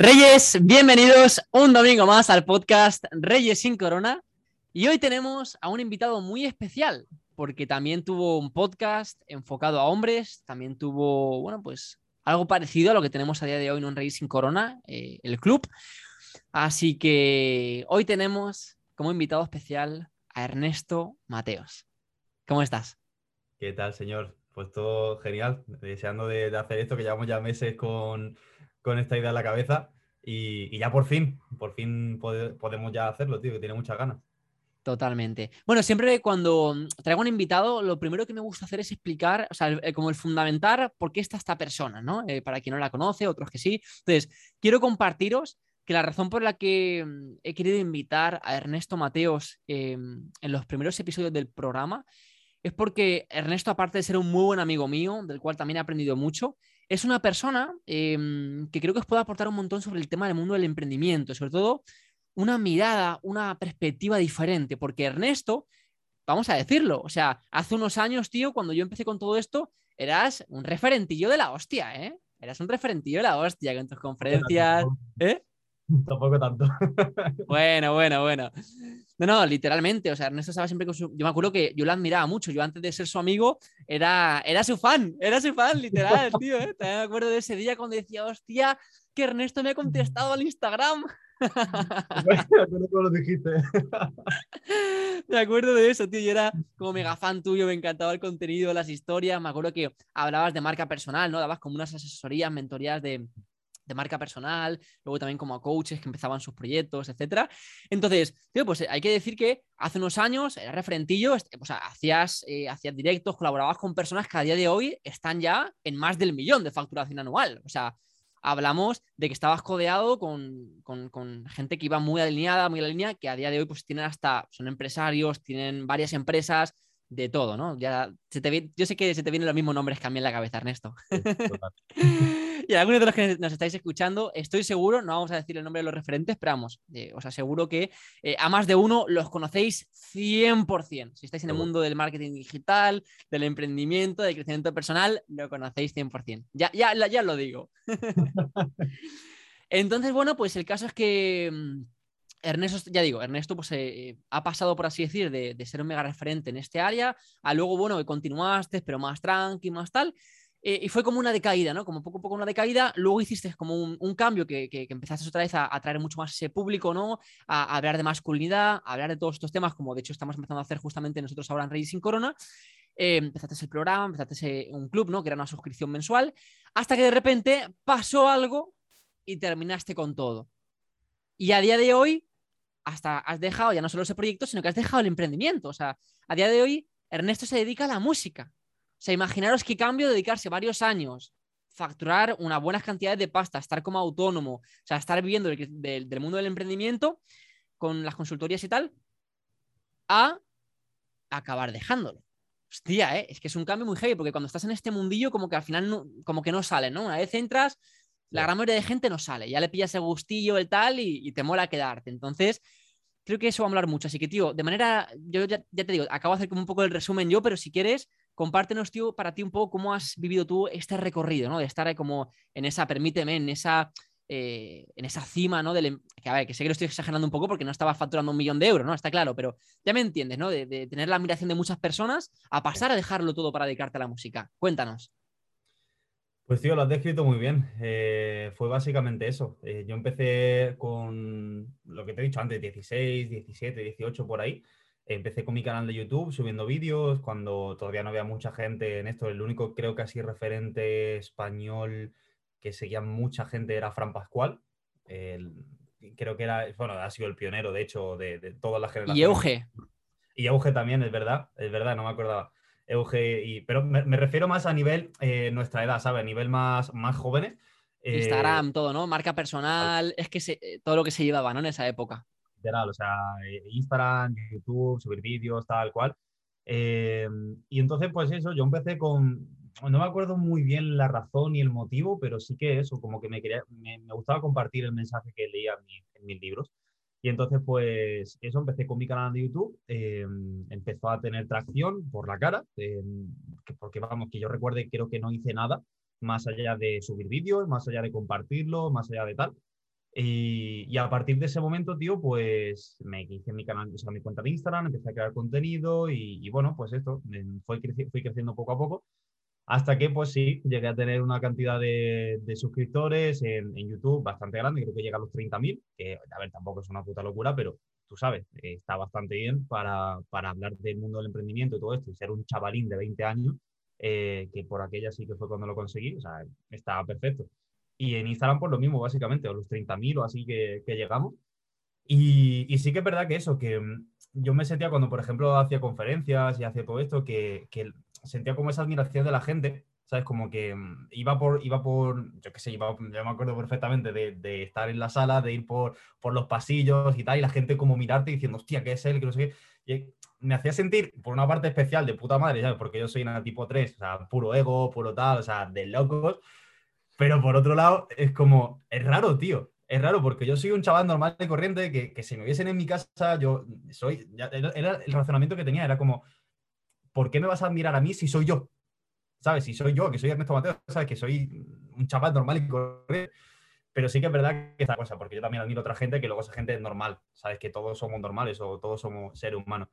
Reyes, bienvenidos un domingo más al podcast Reyes sin Corona. Y hoy tenemos a un invitado muy especial, porque también tuvo un podcast enfocado a hombres, también tuvo, bueno, pues algo parecido a lo que tenemos a día de hoy en un Reyes sin Corona, eh, el club. Así que hoy tenemos como invitado especial a Ernesto Mateos. ¿Cómo estás? ¿Qué tal, señor? Pues todo genial, deseando de hacer esto que llevamos ya meses con con esta idea en la cabeza y, ya por fin, por fin podemos ya hacerlo, tío, que tiene muchas ganas. Totalmente. Bueno, siempre cuando traigo un invitado, lo primero que me gusta hacer es explicar, o sea, como el fundamentar por qué está esta persona, ¿no? Eh, para quien no la conoce, otros que sí. Entonces, quiero compartiros que la razón por la que mm, he querido invitar a Ernesto Mateos em, en los primeros episodios del programa es porque Ernesto, aparte de ser un muy buen amigo mío, del cual también he aprendido mucho, es una persona em, que creo que os puede aportar un montón sobre el tema del mundo del emprendimiento, sobre todo una mirada, una perspectiva diferente, porque Ernesto, vamos a decirlo, o sea, hace unos años, tío, cuando yo empecé con todo esto, eras un referentillo de la hostia, ¿eh? Eras un referentillo de la hostia con tus conferencias, ¿eh? Tampoco tanto. Bueno, bueno, bueno. No, no, literalmente. O sea, Ernesto estaba siempre con su. Yo me acuerdo que yo la admiraba mucho. Yo antes de ser su amigo era, era su fan. Era su fan, literal, tío. ¿eh? También me acuerdo de ese día cuando decía, hostia, que Ernesto me ha contestado al Instagram. lo dijiste. Me acuerdo de eso, tío. Yo era como mega fan tuyo, me encantaba el contenido, las historias. Me acuerdo que hablabas de marca personal, ¿no? Dabas como unas asesorías, mentorías de, de marca personal, luego también como a coaches que empezaban sus proyectos, etcétera. Entonces, pues hay que decir que hace unos años era referentillo, o sea, hacías, eh, hacías directos, colaborabas con personas que a día de hoy están ya en más del millón de facturación anual. O sea, hablamos de que estabas codeado con, con, gente que iba muy alineada, muy alineada, que a día de hoy pues tienen hasta, son empresarios, tienen varias empresas, de todo, ¿no? Ya se te, yo sé que se te vienen los mismos nombres que a mí en la cabeza, Ernesto. y algunos de los que nos estáis escuchando, estoy seguro, no vamos a decir el nombre de los referentes, pero vamos, eh, os aseguro que eh, a más de uno los conocéis 100%. Si estáis en el mundo del marketing digital, del emprendimiento, del crecimiento personal, lo conocéis 100%. Ya, ya, ya lo digo. Entonces, bueno, pues el caso es que mm, Ernesto, ya digo, Ernesto pues, eh, ha pasado, por así decir, de, ser un mega referente en este área, a luego, bueno, que continuaste, pero más tranqui, más tal, eh, y fue como una decaída, ¿no? Como poco a poco una decaída, luego hiciste como un, cambio que, que, empezaste otra vez a atraer mucho más ese público, ¿no? A, hablar de masculinidad, a hablar de todos estos temas, como de hecho estamos empezando a hacer justamente nosotros ahora en Racing Corona. Eh, empezaste el programa, empezaste un club, ¿no? Que era una suscripción mensual, hasta que de repente pasó algo y terminaste con todo. Y a día de hoy hasta has dejado ya no solo ese proyecto, sino que has dejado el emprendimiento. O sea, a día de hoy, Ernesto se dedica a la música. O sea, imaginaros qué cambio dedicarse varios años, facturar una buena cantidad de pasta, estar como autónomo, o sea, estar viviendo del, mundo del emprendimiento con las consultorías y tal, a acabar dejándolo. Hostia, ¿eh? es que es un cambio muy heavy, porque cuando estás en este mundillo, como que al final no, como que no sale, ¿no? Una vez entras, la gran mayoría de gente no sale, ya le pillas el gustillo, el tal, y, te mola quedarte. Entonces, creo que eso va a hablar mucho. Así que, tío, de manera, yo ya, te digo, acabo de hacer como un poco el resumen yo, pero si quieres, compártenos, tío, para ti un poco cómo has vivido tú este recorrido, ¿no? De estar ahí como en esa, permíteme, en esa, eh, en esa cima, ¿no? Del, em, que a ver, que sé que lo estoy exagerando un poco porque no estaba facturando un millón de euros, ¿no? Está claro, pero ya me entiendes, ¿no? De, de tener la admiración de muchas personas a pasar a dejarlo todo para dedicarte a la música. Cuéntanos. Pues tío, lo has descrito muy bien. Eh, fue básicamente eso. Eh, yo empecé con lo que te he dicho antes, 16, 17, 18 por ahí. Empecé con mi canal de YouTube subiendo vídeos cuando todavía no había mucha gente en esto. El único creo que así referente español que seguía mucha gente era Fran Pascual. creo que era, bueno, ha sido el pionero, de hecho, de, de todas las generaciones. Y Euge. Y Euge también, es verdad, es verdad, no me acordaba. Euge, pero me, refiero más a nivel eh, nuestra edad, ¿sabes? A nivel más, más jóvenes. Eh, Instagram, todo, ¿no? Marca personal, es que eh, todo lo que se llevaba, ¿no? En esa época. Literal, o sea, Instagram, YouTube, subir vídeos, tal cual. y entonces, pues eso, yo empecé con, no me acuerdo muy bien la razón y el motivo, pero sí que eso, como que me, quería, me, gustaba compartir el mensaje que leía en mis libros. Y entonces, pues eso, empecé con mi canal de YouTube, eh, empezó a tener tracción por la cara, eh, porque vamos, que yo recuerde, creo que no hice nada más allá de subir vídeos, más allá de compartirlo, más allá de tal. Y, a partir de ese momento, tío, pues me hice mi canal, o sea, mi cuenta de Instagram, empecé a crear contenido y, bueno, pues esto, fui, fui creciendo poco a poco hasta que, pues sí, llegué a tener una cantidad de, suscriptores en, YouTube bastante grande, creo que llega a los 30.000, que a ver, tampoco es una puta locura, pero tú sabes, está bastante bien para, para, hablar del mundo del emprendimiento y todo esto, y ser un chavalín de 20 años, eh, que por aquella sí que fue cuando lo conseguí, o sea, estaba perfecto. Y en Instagram, pues lo mismo, básicamente, a los 30.000 o así que, que llegamos. Y, y, sí que es verdad que eso, que mm, yo me sentía cuando, por ejemplo, hacía conferencias y hacía todo esto, que, que sentía como esa admiración de la gente, ¿sabes? Como que mm, iba por, iba por yo qué sé, iba, yo me acuerdo perfectamente de, de, estar en la sala, de ir por, por los pasillos y tal, y la gente como mirarte diciendo, hostia, ¿qué es él? Que no sé qué. Y me hacía sentir, por una parte especial, de puta madre, ¿sabes? Porque yo soy una tipo 3, o sea, puro ego, puro tal, o sea, de locos. Pero por otro lado, es como, es raro, tío. Es raro porque yo soy un chaval normal y corriente que, que si me viesen en mi casa, yo soy, ya, era el razonamiento que tenía, era como, ¿por qué me vas a admirar a mí si soy yo? ¿Sabes? Si soy yo, que soy Ernesto Mateo, ¿sabes? Que soy un chaval normal y corriente. Pero sí que es verdad que esta cosa, porque yo también admiro a otra gente que luego esa gente es normal, ¿sabes? Que todos somos normales o todos somos seres humanos.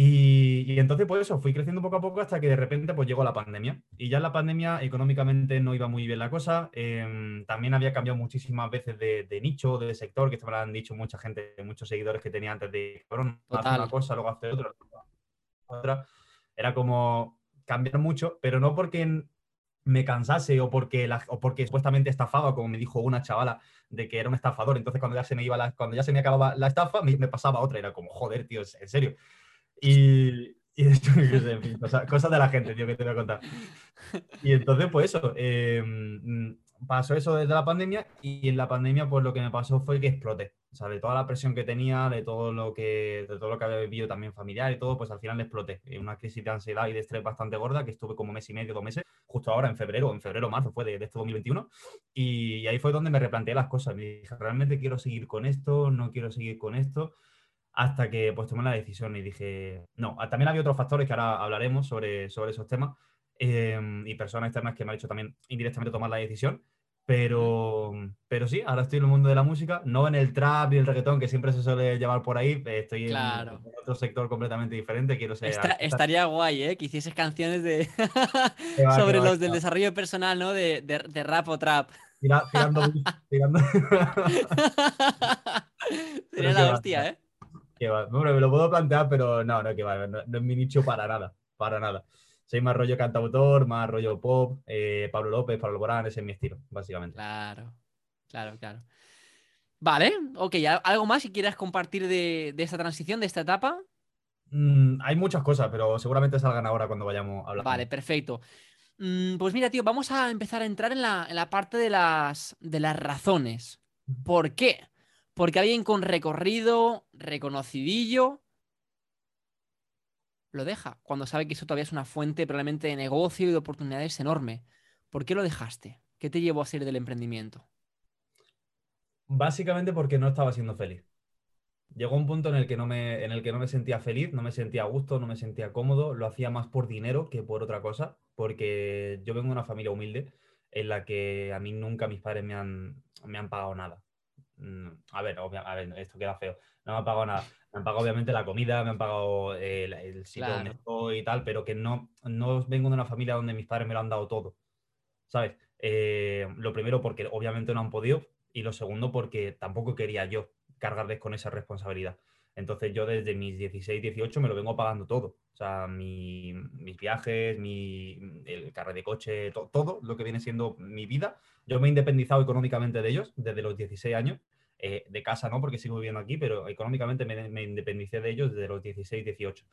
Y, entonces, pues eso, fui creciendo poco a poco hasta que de repente pues llegó la pandemia. Y ya en la pandemia económicamente no iba muy bien la cosa. Em, también había cambiado muchísimas veces de, nicho, de sector, que esto me lo han dicho mucha gente, muchos seguidores que tenía antes de, cabrón, hacer una cosa, luego hacer otra, otra. Era como cambiar mucho, pero no porque me cansase o porque, o porque supuestamente estafaba, como me dijo una chavala, de que era un estafador. Entonces, cuando ya se me iba la, cuando ya se me acababa la estafa, me, pasaba otra. Era como, joder, tío, en serio. Y, y cosas de la gente, tío, que te voy a contar. Y entonces, pues eso, eh, pasó eso desde la pandemia y en la pandemia, pues lo que me pasó fue que exploté. O sea, de toda la presión que tenía, de todo lo que, de todo lo que había vivido también familiar y todo, pues al final exploté. Una crisis de ansiedad y de estrés bastante gorda que estuve como mes y medio, dos meses, justo ahora en febrero, en febrero, marzo fue de, de este 2021. Y, ahí fue donde me replanteé las cosas. Me dije, ¿realmente quiero seguir con esto? ¿No quiero seguir con esto? Hasta que pues tomé la decisión y dije, no, ah, también había otros factores que ahora hablaremos sobre, sobre esos temas em, y personas externas que me han hecho también indirectamente tomar la decisión pero, pero sí, ahora estoy en el mundo de la música, no en el trap y el reggaetón que siempre se suele llevar por ahí. Estoy en, otro sector completamente diferente. Quiero ser. estaría guay, ¿eh? Que hicieses canciones de sobre los del desarrollo personal, ¿no? De, de, rap o trap. tirando. tirando. Sería la hostia, ¿eh? Que va. Me lo puedo plantear, pero no, no, que va. no es mi nicho para nada. Para nada soy más rollo cantautor, más rollo pop, eh, Pablo López, Pablo Borán, ese es mi estilo, básicamente. Claro, claro, claro. Vale, ok, ¿algo más si quieras compartir de, esta transición, de esta etapa? Mm, hay muchas cosas, pero seguramente salgan ahora cuando vayamos a hablar. Vale, perfecto. Mm, pues mira, tío, vamos a empezar a entrar en la, en la parte de las, de las razones. ¿Por qué? Porque alguien con recorrido, reconocidillo, lo deja cuando sabe que eso todavía es una fuente probablemente de negocio y de oportunidades enorme. ¿Por qué lo dejaste? ¿Qué te llevó a salir del emprendimiento? Básicamente porque no estaba siendo feliz. Llegó un punto en el, que no me, en el que no me sentía feliz, no me sentía a gusto, no me sentía cómodo, lo hacía más por dinero que por otra cosa, porque yo vengo de una familia humilde en la que a mí nunca mis padres me han, me han pagado nada. Mm, a ver, a ver, esto queda feo. No me han pagado nada. Me han pagado obviamente la comida, me han pagado el, sitio donde estoy y tal, pero que no, no vengo de una familia donde mis padres me lo han dado todo. ¿Sabes? Eh, lo primero porque obviamente no han podido y lo segundo porque tampoco quería yo cargarles con esa responsabilidad. Entonces yo desde mis 16, 18 me lo vengo pagando todo. O sea, mis viajes, mi, el carro de coche, todo lo que viene siendo mi vida. Yo me he independizado económicamente de ellos desde los 16 años. Eh, de casa no, porque sigo viviendo aquí, pero económicamente me, me, independicé de ellos desde los 16, 18.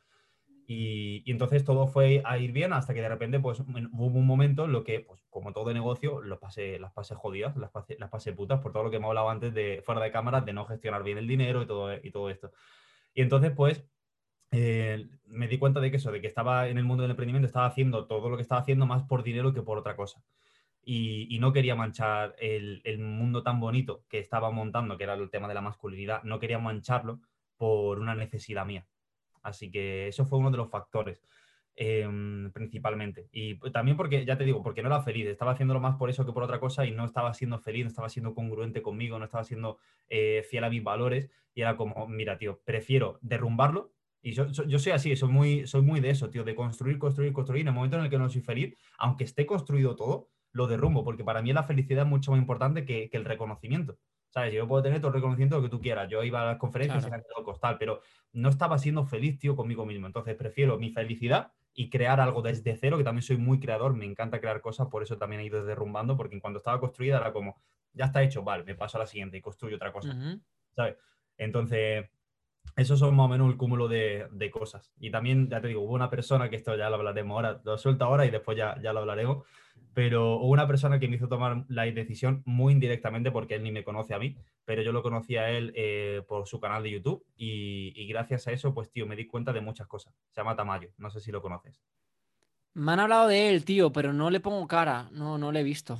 Y, y, entonces todo fue a ir bien hasta que de repente pues hubo un momento en lo que, pues como todo negocio, los pasé, las pasé jodidas, las pasé, las pasé putas por todo lo que me hablaba antes de fuera de cámara, de no gestionar bien el dinero y todo, y todo esto. Y entonces pues eh, me di cuenta de que eso, de que estaba en el mundo del emprendimiento, estaba haciendo todo lo que estaba haciendo más por dinero que por otra cosa y, no quería manchar el, mundo tan bonito que estaba montando, que era el tema de la masculinidad, no quería mancharlo por una necesidad mía. Así que eso fue uno de los factores. em, principalmente. Y también porque, ya te digo, porque no era feliz, estaba haciéndolo más por eso que por otra cosa y no estaba siendo feliz, no estaba siendo congruente conmigo, no estaba siendo eh, fiel a mis valores y era como, mira, tío, prefiero derrumbarlo. Y yo, yo, soy así, soy muy, soy muy de eso, tío, de construir, construir, construir. En el momento en el que no soy feliz, aunque esté construido todo, lo derrumbo, porque para mí la felicidad es mucho más importante que, que el reconocimiento. ¿Sabes? Yo puedo tener todo el reconocimiento que tú quieras. Yo iba a las conferencias y me quedado costal, pero no estaba siendo feliz, tío, conmigo mismo. Entonces prefiero mi felicidad y crear algo desde cero, que también soy muy creador, me encanta crear cosas, por eso también he ido derrumbando, porque en cuando estaba construida era como, ya está hecho, vale, me paso a la siguiente y construyo otra cosa. ¿Sabes? Entonces, esos son más o menos el cúmulo de, de, cosas. Y también, ya te digo, hubo una persona, que esto ya lo hablaremos ahora, lo suelto ahora y después ya, ya lo hablaremos, pero hubo una persona que me hizo tomar la decisión muy indirectamente porque él ni me conoce a mí, pero yo lo conocí a él eh, por su canal de YouTube y, gracias a eso, pues tío, me di cuenta de muchas cosas. Se llama Tamayo, no sé si lo conoces. Me han hablado de él, tío, pero no le pongo cara, no, no le he visto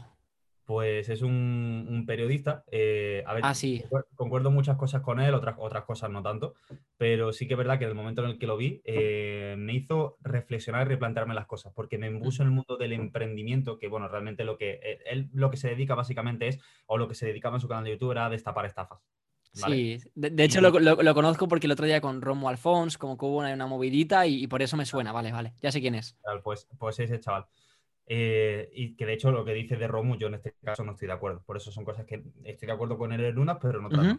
pues es un, periodista. Eh, a ver, ah, sí. concuerdo muchas cosas con él, otras, otras cosas no tanto, pero sí que es verdad que en el momento en el que lo vi eh, me hizo reflexionar y replantearme las cosas, porque me impuso en el mundo del emprendimiento, que bueno, realmente lo que eh, él lo que se dedica básicamente es, o lo que se dedicaba en su canal de YouTube era destapar estafas. Sí, de, hecho lo, conozco porque el otro día con Romo Alfons, como que hubo una, una movidita y, y, por eso me suena, vale, vale, ya sé quién es. Pues, pues ese chaval. Eh, y que de hecho lo que dice de Romu, yo en este caso no estoy de acuerdo. Por eso son cosas que estoy de acuerdo con él en unas, pero no otras.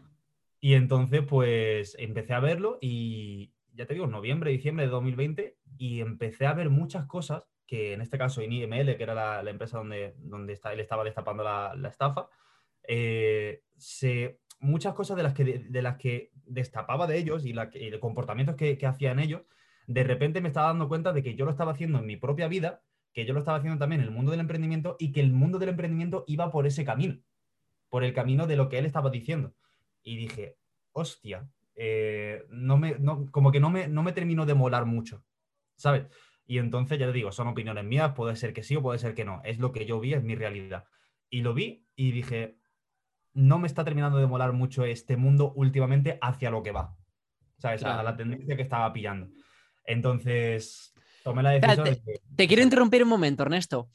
Y entonces, pues empecé a verlo y ya te digo, noviembre, diciembre de 2020, y empecé a ver muchas cosas que en este caso INIML, que era la, empresa donde, donde está, él estaba destapando la, estafa, eh, se, muchas cosas de las que, de, las que destapaba de ellos y, la, y comportamientos que, que hacían ellos, de repente me estaba dando cuenta de que yo lo estaba haciendo en mi propia vida que yo lo estaba haciendo también en el mundo del emprendimiento y que el mundo del emprendimiento iba por ese camino, por el camino de lo que él estaba diciendo. Y dije, hostia, eh, no me, como que no me, no me terminó de molar mucho, ¿sabes? Y entonces ya te digo, son opiniones mías, puede ser que sí o puede ser que no, es lo que yo vi, es mi realidad. Y lo vi y dije, no me está terminando de molar mucho este mundo últimamente hacia lo que va, ¿sabes? A la tendencia que estaba pillando. Entonces, te, quiero interrumpir un momento, Ernesto.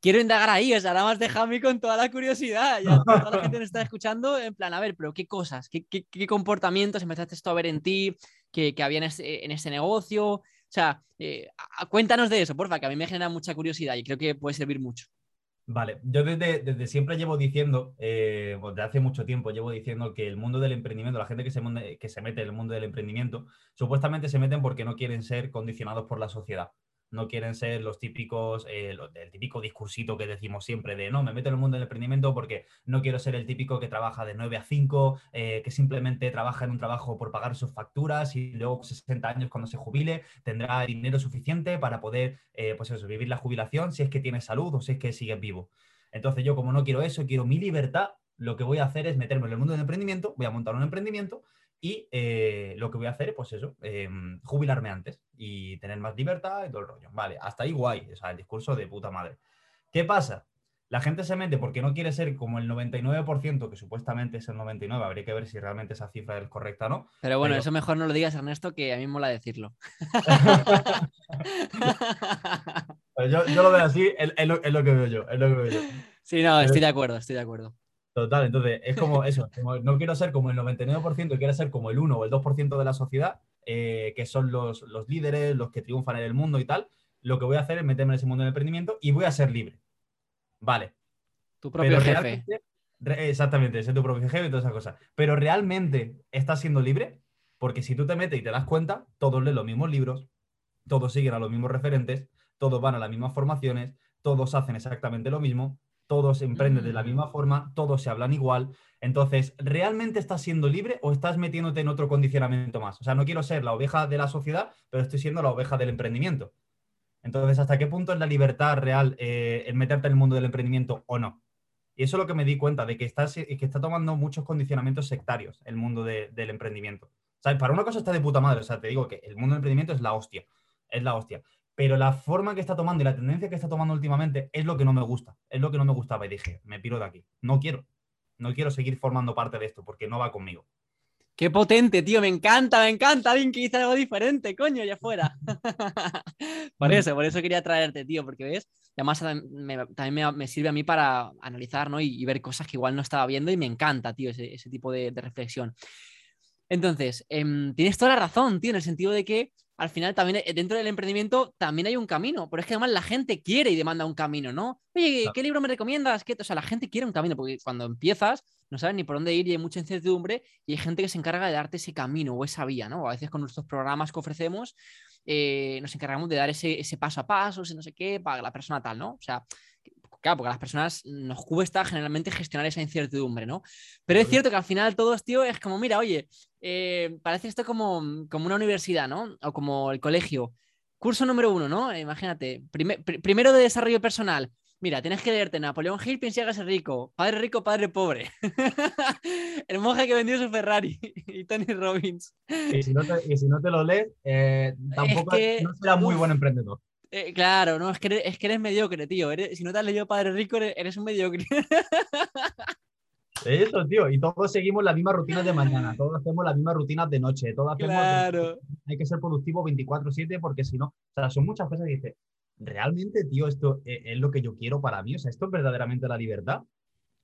Quiero indagar ahí, o sea, nada más déjame con toda la curiosidad. Ya toda la gente nos está escuchando, en plan, a ver, pero ¿qué cosas, qué, comportamientos empezaste esto a ver en ti, que, había en ese, negocio? O sea, eh, cuéntanos de eso, porfa, que a mí me genera mucha curiosidad y creo que puede servir mucho. Vale, yo desde, siempre llevo diciendo, eh, desde hace mucho tiempo llevo diciendo que el mundo del emprendimiento, la gente que se, que se mete en el mundo del emprendimiento, supuestamente se meten porque no quieren ser condicionados por la sociedad no quieren ser los típicos, eh, el típico discursito que decimos siempre de no, me meto en el mundo del emprendimiento porque no quiero ser el típico que trabaja de 9 a 5, eh, que simplemente trabaja en un trabajo por pagar sus facturas y luego 60 años cuando se jubile tendrá dinero suficiente para poder, eh, pues eso, vivir la jubilación si es que tiene salud o si es que sigue vivo. Entonces yo como no quiero eso, quiero mi libertad, lo que voy a hacer es meterme en el mundo del emprendimiento, voy a montar un emprendimiento y eh, lo que voy a hacer es, pues eso, em, jubilarme antes y tener más libertad y todo el rollo. Vale, hasta ahí guay, o sea, el discurso de puta madre. ¿Qué pasa? La gente se mete porque no quiere ser como el 99%, que supuestamente es el 99%, habría que ver si realmente esa cifra es correcta o no. Pero bueno, eso mejor no lo digas, Ernesto, que a mí mola decirlo. yo, lo veo así, es, lo, es, lo, que veo yo, es lo que veo yo. Sí, no, estoy de acuerdo, estoy de acuerdo. Total, entonces es como eso, no quiero ser como el 99%, quiero ser como el 1 o el 2% de la sociedad, eh, que son los, líderes, los que triunfan en el mundo y tal. Lo que voy a hacer es meterme en ese mundo del emprendimiento y voy a ser libre. Vale. Tu propio jefe. exactamente, ser tu propio jefe y todas esas cosas. Pero realmente estás siendo libre porque si tú te metes y te das cuenta, todos leen los mismos libros, todos siguen a los mismos referentes, todos van a las mismas formaciones, todos hacen exactamente lo mismo, todos emprenden de la misma forma, todos se hablan igual. Entonces, ¿realmente estás siendo libre o estás metiéndote en otro condicionamiento más? O sea, no quiero ser la oveja de la sociedad, pero estoy siendo la oveja del emprendimiento. Entonces, ¿hasta qué punto es la libertad real eh, en meterte en el mundo del emprendimiento o no? Y eso es lo que me di cuenta, de que, estás, que está tomando muchos condicionamientos sectarios el mundo del emprendimiento. O sea, para una cosa está de puta madre. O sea, te digo que el mundo del emprendimiento es la hostia. Es la hostia pero la forma que está tomando y la tendencia que está tomando últimamente es lo que no me gusta, es lo que no me gustaba y dije, me piro de aquí, no quiero, no quiero seguir formando parte de esto porque no va conmigo. Qué potente, tío, me encanta, me encanta alguien que dice algo diferente, coño, ya fuera. por eso, por eso quería traerte, tío, porque ves, además también me, sirve a mí para analizar, ¿no? Y, ver cosas que igual no estaba viendo y me encanta, tío, ese, tipo de, reflexión. Entonces, em, tienes toda la razón, tío, en el sentido de que al final también eh, dentro del emprendimiento también hay un camino, pero es que además la gente quiere y demanda un camino, ¿no? Oye, ¿qué libro me recomiendas? O sea, la gente quiere un camino, porque cuando empiezas no sabes ni por dónde ir y hay mucha incertidumbre y hay gente que se encarga de darte ese camino o esa vía, ¿no? A veces con nuestros programas que ofrecemos eh, nos encargamos de dar ese, ese paso a paso, ese no sé qué, para la persona tal, ¿no? O sea, claro, porque a las personas nos cuesta generalmente gestionar esa incertidumbre, ¿no? Pero es cierto que al final todos, tío, es como, mira, oye, eh, parece esto como, como una universidad, ¿no? O como el colegio. Curso número uno, ¿no? Imagínate, primero de desarrollo personal. Mira, tienes que leerte Napoleón Hill, piensa que ser rico. Padre rico, padre pobre. el monje que vendió su Ferrari y Tony Robbins. Y si no te, lo lees, eh, tampoco no será muy buen emprendedor. Eh, claro, no, es que eres, es que eres mediocre, tío. si no te has leído Padre Rico, eres, un mediocre. Eso, tío. Y todos seguimos las mismas rutinas de mañana, todos hacemos las mismas rutinas de noche, todos hacemos. Claro. Hay que ser productivo 24-7 porque si no, o sea, son muchas cosas que dices, realmente, tío, esto e, es, lo que yo quiero para mí. O sea, esto es verdaderamente la libertad.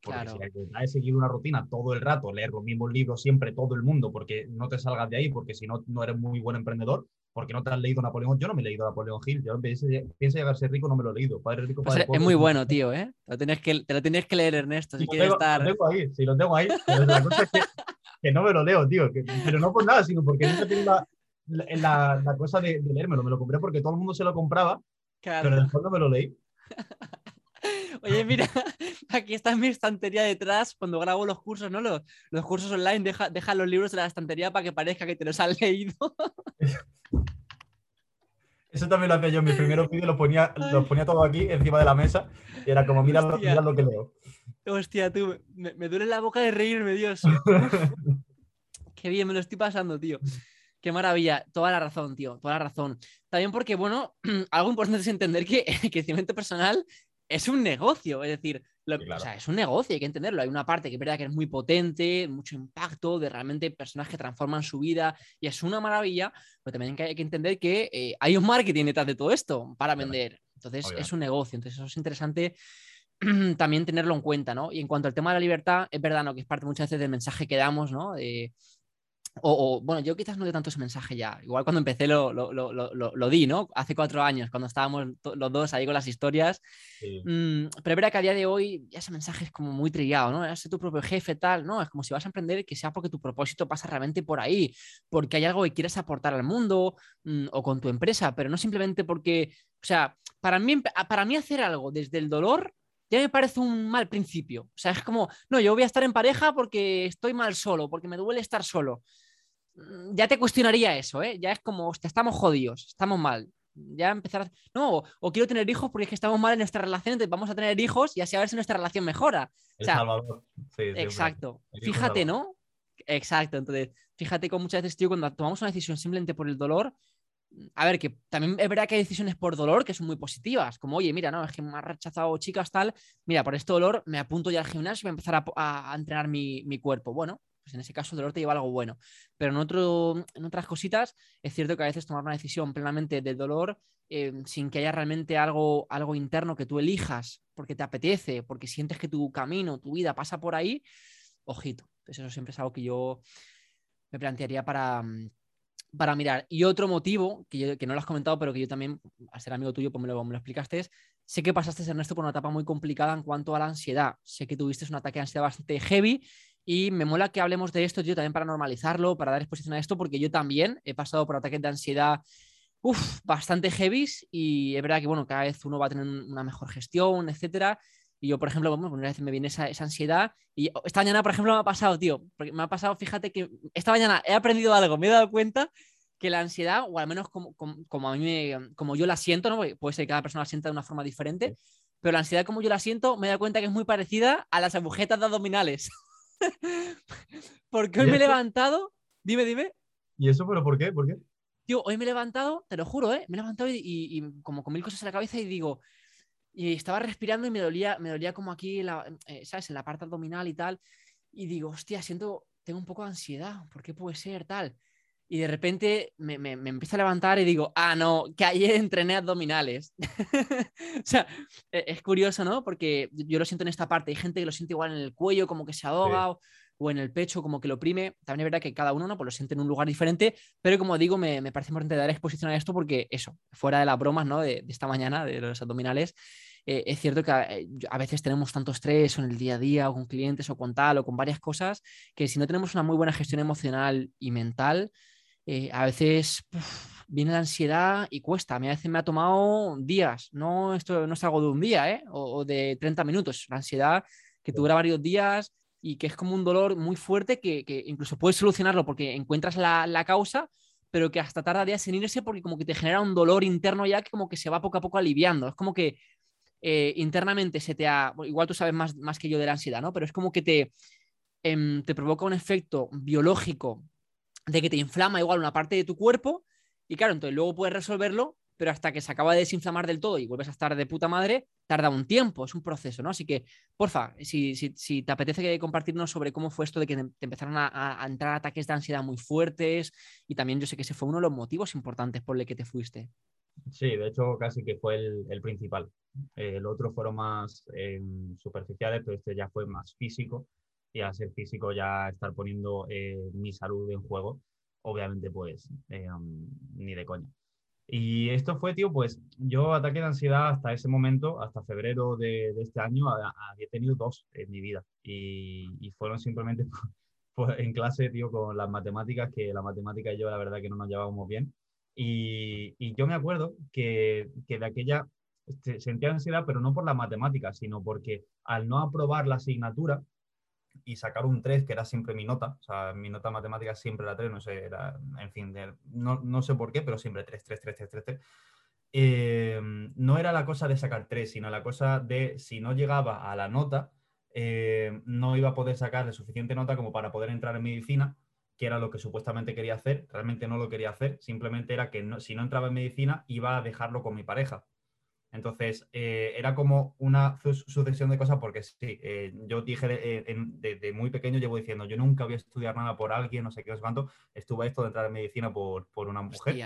Porque claro. si la libertad es seguir una rutina todo el rato, leer los mismos libros siempre, todo el mundo, porque no te salgas de ahí, porque si no, no eres muy buen emprendedor, porque no te has leído Napoleón. Yo no me he leído Napoleón Hill. Yo pienso, llegar a ser rico, no me lo he leído. Padre rico, padre es muy bueno, tío, ¿eh? Te lo tienes que, te lo tienes que leer, Ernesto, si quieres estar. Lo tengo ahí, sí, lo tengo ahí. Pero la cosa es que, que, no me lo leo, tío. pero no por nada, sino porque nunca tengo la, la, la, cosa de, de leérmelo. Me lo compré porque todo el mundo se lo compraba, pero en el fondo me lo leí. Oye, mira, aquí está mi estantería detrás cuando grabo los cursos, ¿no? Los, los cursos online, deja, deja, los libros en la estantería para que parezca que te los has leído. Eso también lo hacía yo en mis primeros vídeos, los ponía, los ponía todo aquí encima de la mesa y era como, mira, lo, mira lo que leo. Hostia, tú, me, me, duele la boca de reírme, Dios. Qué bien, me lo estoy pasando, tío. Qué maravilla, toda la razón, tío, toda la razón. También porque, bueno, algo importante es entender que el crecimiento personal es un negocio, es decir, o sea, es un negocio, hay que entenderlo. Hay una parte que es verdad que es muy potente, mucho impacto, de realmente personas que transforman su vida y es una maravilla, pero también hay que entender que eh, hay un marketing detrás de todo esto para vender. Entonces, es un negocio, entonces eso es interesante también tenerlo en cuenta, ¿no? Y en cuanto al tema de la libertad, es verdad, ¿no? Que es parte muchas veces del mensaje que damos, ¿no? O, bueno, yo quizás no de tanto ese mensaje ya. Igual cuando empecé lo, lo, lo, lo di, ¿no? Hace cuatro años, cuando estábamos los dos ahí con las historias. Mm, pero verdad que a día de hoy ya ese mensaje es como muy trillado, ¿no? Ser tu propio jefe, tal, ¿no? Es como si vas a emprender que sea porque tu propósito pasa realmente por ahí, porque hay algo que quieres aportar al mundo mm, o con tu empresa, pero no simplemente porque, o sea, para mí, para mí hacer algo desde el dolor ya me parece un mal principio. O sea, es como, no, yo voy a estar en pareja porque estoy mal solo, porque me duele estar solo. Mm, ya te cuestionaría eso, ¿eh? Ya es como, hostia, estamos jodidos, estamos mal. Ya empezar a... No, o, quiero tener hijos porque es que estamos mal en nuestra relación, entonces vamos a tener hijos y así a ver si nuestra relación mejora. El Salvador. Sí, exacto. Fíjate, ¿no? Exacto. Entonces, fíjate con muchas veces, tío, cuando tomamos una decisión simplemente por el dolor, a ver, que también es verdad que hay decisiones por dolor que son muy positivas, como, oye, mira, no, es que me ha rechazado chicas tal, mira, por este dolor me apunto ya al gimnasio y voy a empezar a, entrenar mi, mi, cuerpo. Bueno, pues en ese caso el dolor te lleva algo bueno. Pero en, otro, en otras cositas es cierto que a veces tomar una decisión plenamente del dolor eh, sin que haya realmente algo, algo interno que tú elijas porque te apetece, porque sientes que tu camino, tu vida pasa por ahí, ojito. Entonces eso siempre es algo que yo me plantearía para, para mirar. Y otro motivo, que, que, no lo has comentado, pero que yo también, al ser amigo tuyo, pues me lo, me explicaste, es, sé que pasaste, Ernesto, por una etapa muy complicada en cuanto a la ansiedad. Sé que tuviste un ataque de ansiedad bastante heavy y me mola que hablemos de esto, yo también para normalizarlo, para dar exposición a esto, porque yo también he pasado por ataques de ansiedad uf, bastante heavy y es verdad que, bueno, cada vez uno va a tener una mejor gestión, etcétera. Y yo, por ejemplo, bueno, una vez me viene esa, esa, ansiedad y esta mañana, por ejemplo, me ha pasado, tío, porque me ha pasado, fíjate que esta mañana he aprendido algo, me he dado cuenta que la ansiedad, o al menos como, como, a mí me, como yo la siento, ¿no? puede ser que cada persona la sienta de una forma diferente, pero la ansiedad como yo la siento, me he dado cuenta que es muy parecida a las agujetas de abdominales. Porque hoy me he levantado. Dime, dime. ¿Y eso, pero por qué? ¿Por qué? Tío, hoy me he levantado, te lo juro, ¿eh? Me he levantado y, como con mil cosas en la cabeza y digo. Y estaba respirando y me dolía, me dolía como aquí, la, eh, ¿sabes? En la parte abdominal y tal. Y digo, hostia, siento, tengo un poco de ansiedad, ¿por qué puede ser tal? Y de repente me, me, me empiezo a levantar y digo, ah, no, que ayer entrené abdominales. o sea, e, es curioso, ¿no? Porque yo lo siento en esta parte, hay gente que lo siente igual en el cuello, como que se ahoga. O, o en el pecho, como que lo oprime. También es verdad que cada uno ¿no? pues lo siente en un lugar diferente, pero como digo, me, me parece importante dar exposición a esto porque eso, fuera de las bromas ¿no? de, de esta mañana, de los abdominales, eh, es cierto que eh, a, veces tenemos tanto estrés en el día a día o con clientes o con tal o con varias cosas que si no tenemos una muy buena gestión emocional y mental, eh, a veces viene la ansiedad y cuesta. A mí a veces me ha tomado días, no, esto no es algo de un día ¿eh? o, o de 30 minutos, la ansiedad que dura varios días y que es como un dolor muy fuerte que, que incluso puedes solucionarlo porque encuentras la, la, causa, pero que hasta tarda días en irse porque como que te genera un dolor interno ya que como que se va poco a poco aliviando. Es como que eh, internamente se te ha, igual tú sabes más, más que yo de la ansiedad, ¿no? Pero es como que te, eh, te provoca un efecto biológico de que te inflama igual una parte de tu cuerpo y claro, entonces luego puedes resolverlo pero hasta que se acaba de desinflamar del todo y vuelves a estar de puta madre, tarda un tiempo, es un proceso, ¿no? Así que, porfa, si, si, si te apetece compartirnos sobre cómo fue esto de que te empezaron a, entrar ataques de ansiedad muy fuertes y también yo sé que ese fue uno de los motivos importantes por el que te fuiste. Sí, de hecho casi que fue el, el principal. Eh, el otro fueron más eh, superficiales, pero este ya fue más físico y al ser físico ya estar poniendo eh, mi salud en juego, obviamente pues um, ni de coña. Y esto fue, tío, pues yo ataque de ansiedad hasta ese momento, hasta febrero de, de este año, había tenido dos en mi vida. Y, y fueron simplemente pues, en clase, tío, con las matemáticas, que la matemática y yo la verdad que no nos llevábamos bien. Y, y yo me acuerdo que, que de aquella sentía ansiedad, pero no por las matemáticas, sino porque al no aprobar la asignatura, y sacar un 3, que era siempre mi nota, o sea, mi nota matemática siempre era 3, no sé, era, en fin, de, no, no, sé por qué, pero siempre 3, 3, 3, 3, 3, 3. Eh, no era la cosa de sacar 3, sino la cosa de si no llegaba a la nota, eh, no iba a poder sacarle suficiente nota como para poder entrar en medicina, que era lo que supuestamente quería hacer, realmente no lo quería hacer, simplemente era que no, si no entraba en medicina iba a dejarlo con mi pareja, entonces, eh, era como una sucesión de cosas porque sí, eh, yo dije desde de, muy pequeño, llevo diciendo, yo nunca voy a estudiar nada por alguien, no sé qué, no sé cuánto. Estuve esto de entrar en medicina por, por una mujer,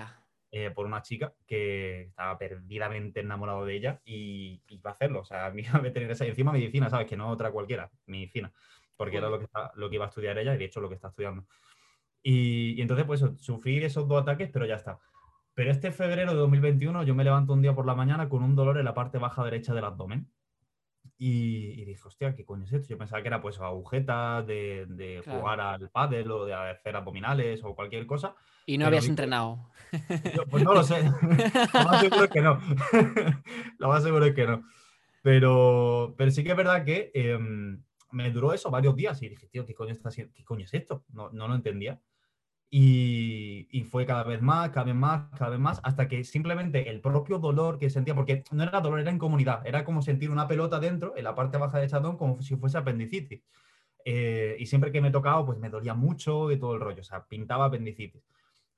eh, por una chica que estaba perdidamente enamorado de ella y iba a hacerlo. O sea, a mí a tener esa encima medicina, ¿sabes? Que no otra cualquiera, medicina, porque era lo que, está, lo que iba a estudiar ella y de hecho lo que está estudiando. Y, y entonces, pues, sufrí esos dos ataques, pero ya está. Pero este febrero de 2021 yo me levanto un día por la mañana con un dolor en la parte baja derecha del abdomen. Y, y dije, hostia, ¿qué coño es esto? Yo pensaba que era pues agujetas de, de claro. jugar al pádel o de hacer abdominales o cualquier cosa. Y no habías entrenado. Yo, pues no lo sé. lo más seguro es que no. lo más seguro es que no. Pero, pero sí que es verdad que eh, me duró eso varios días y dije, tío, ¿qué coño, está, qué coño es esto? No, no lo entendía. Y, y, fue cada vez más, cada vez más, cada vez más, hasta que simplemente el propio dolor que sentía, porque no era dolor, era incomodidad, era como sentir una pelota dentro, en la parte baja del chatón, como si fuese apendicitis. Eh, y siempre que me tocaba, pues me dolía mucho y todo el rollo, o sea, pintaba apendicitis.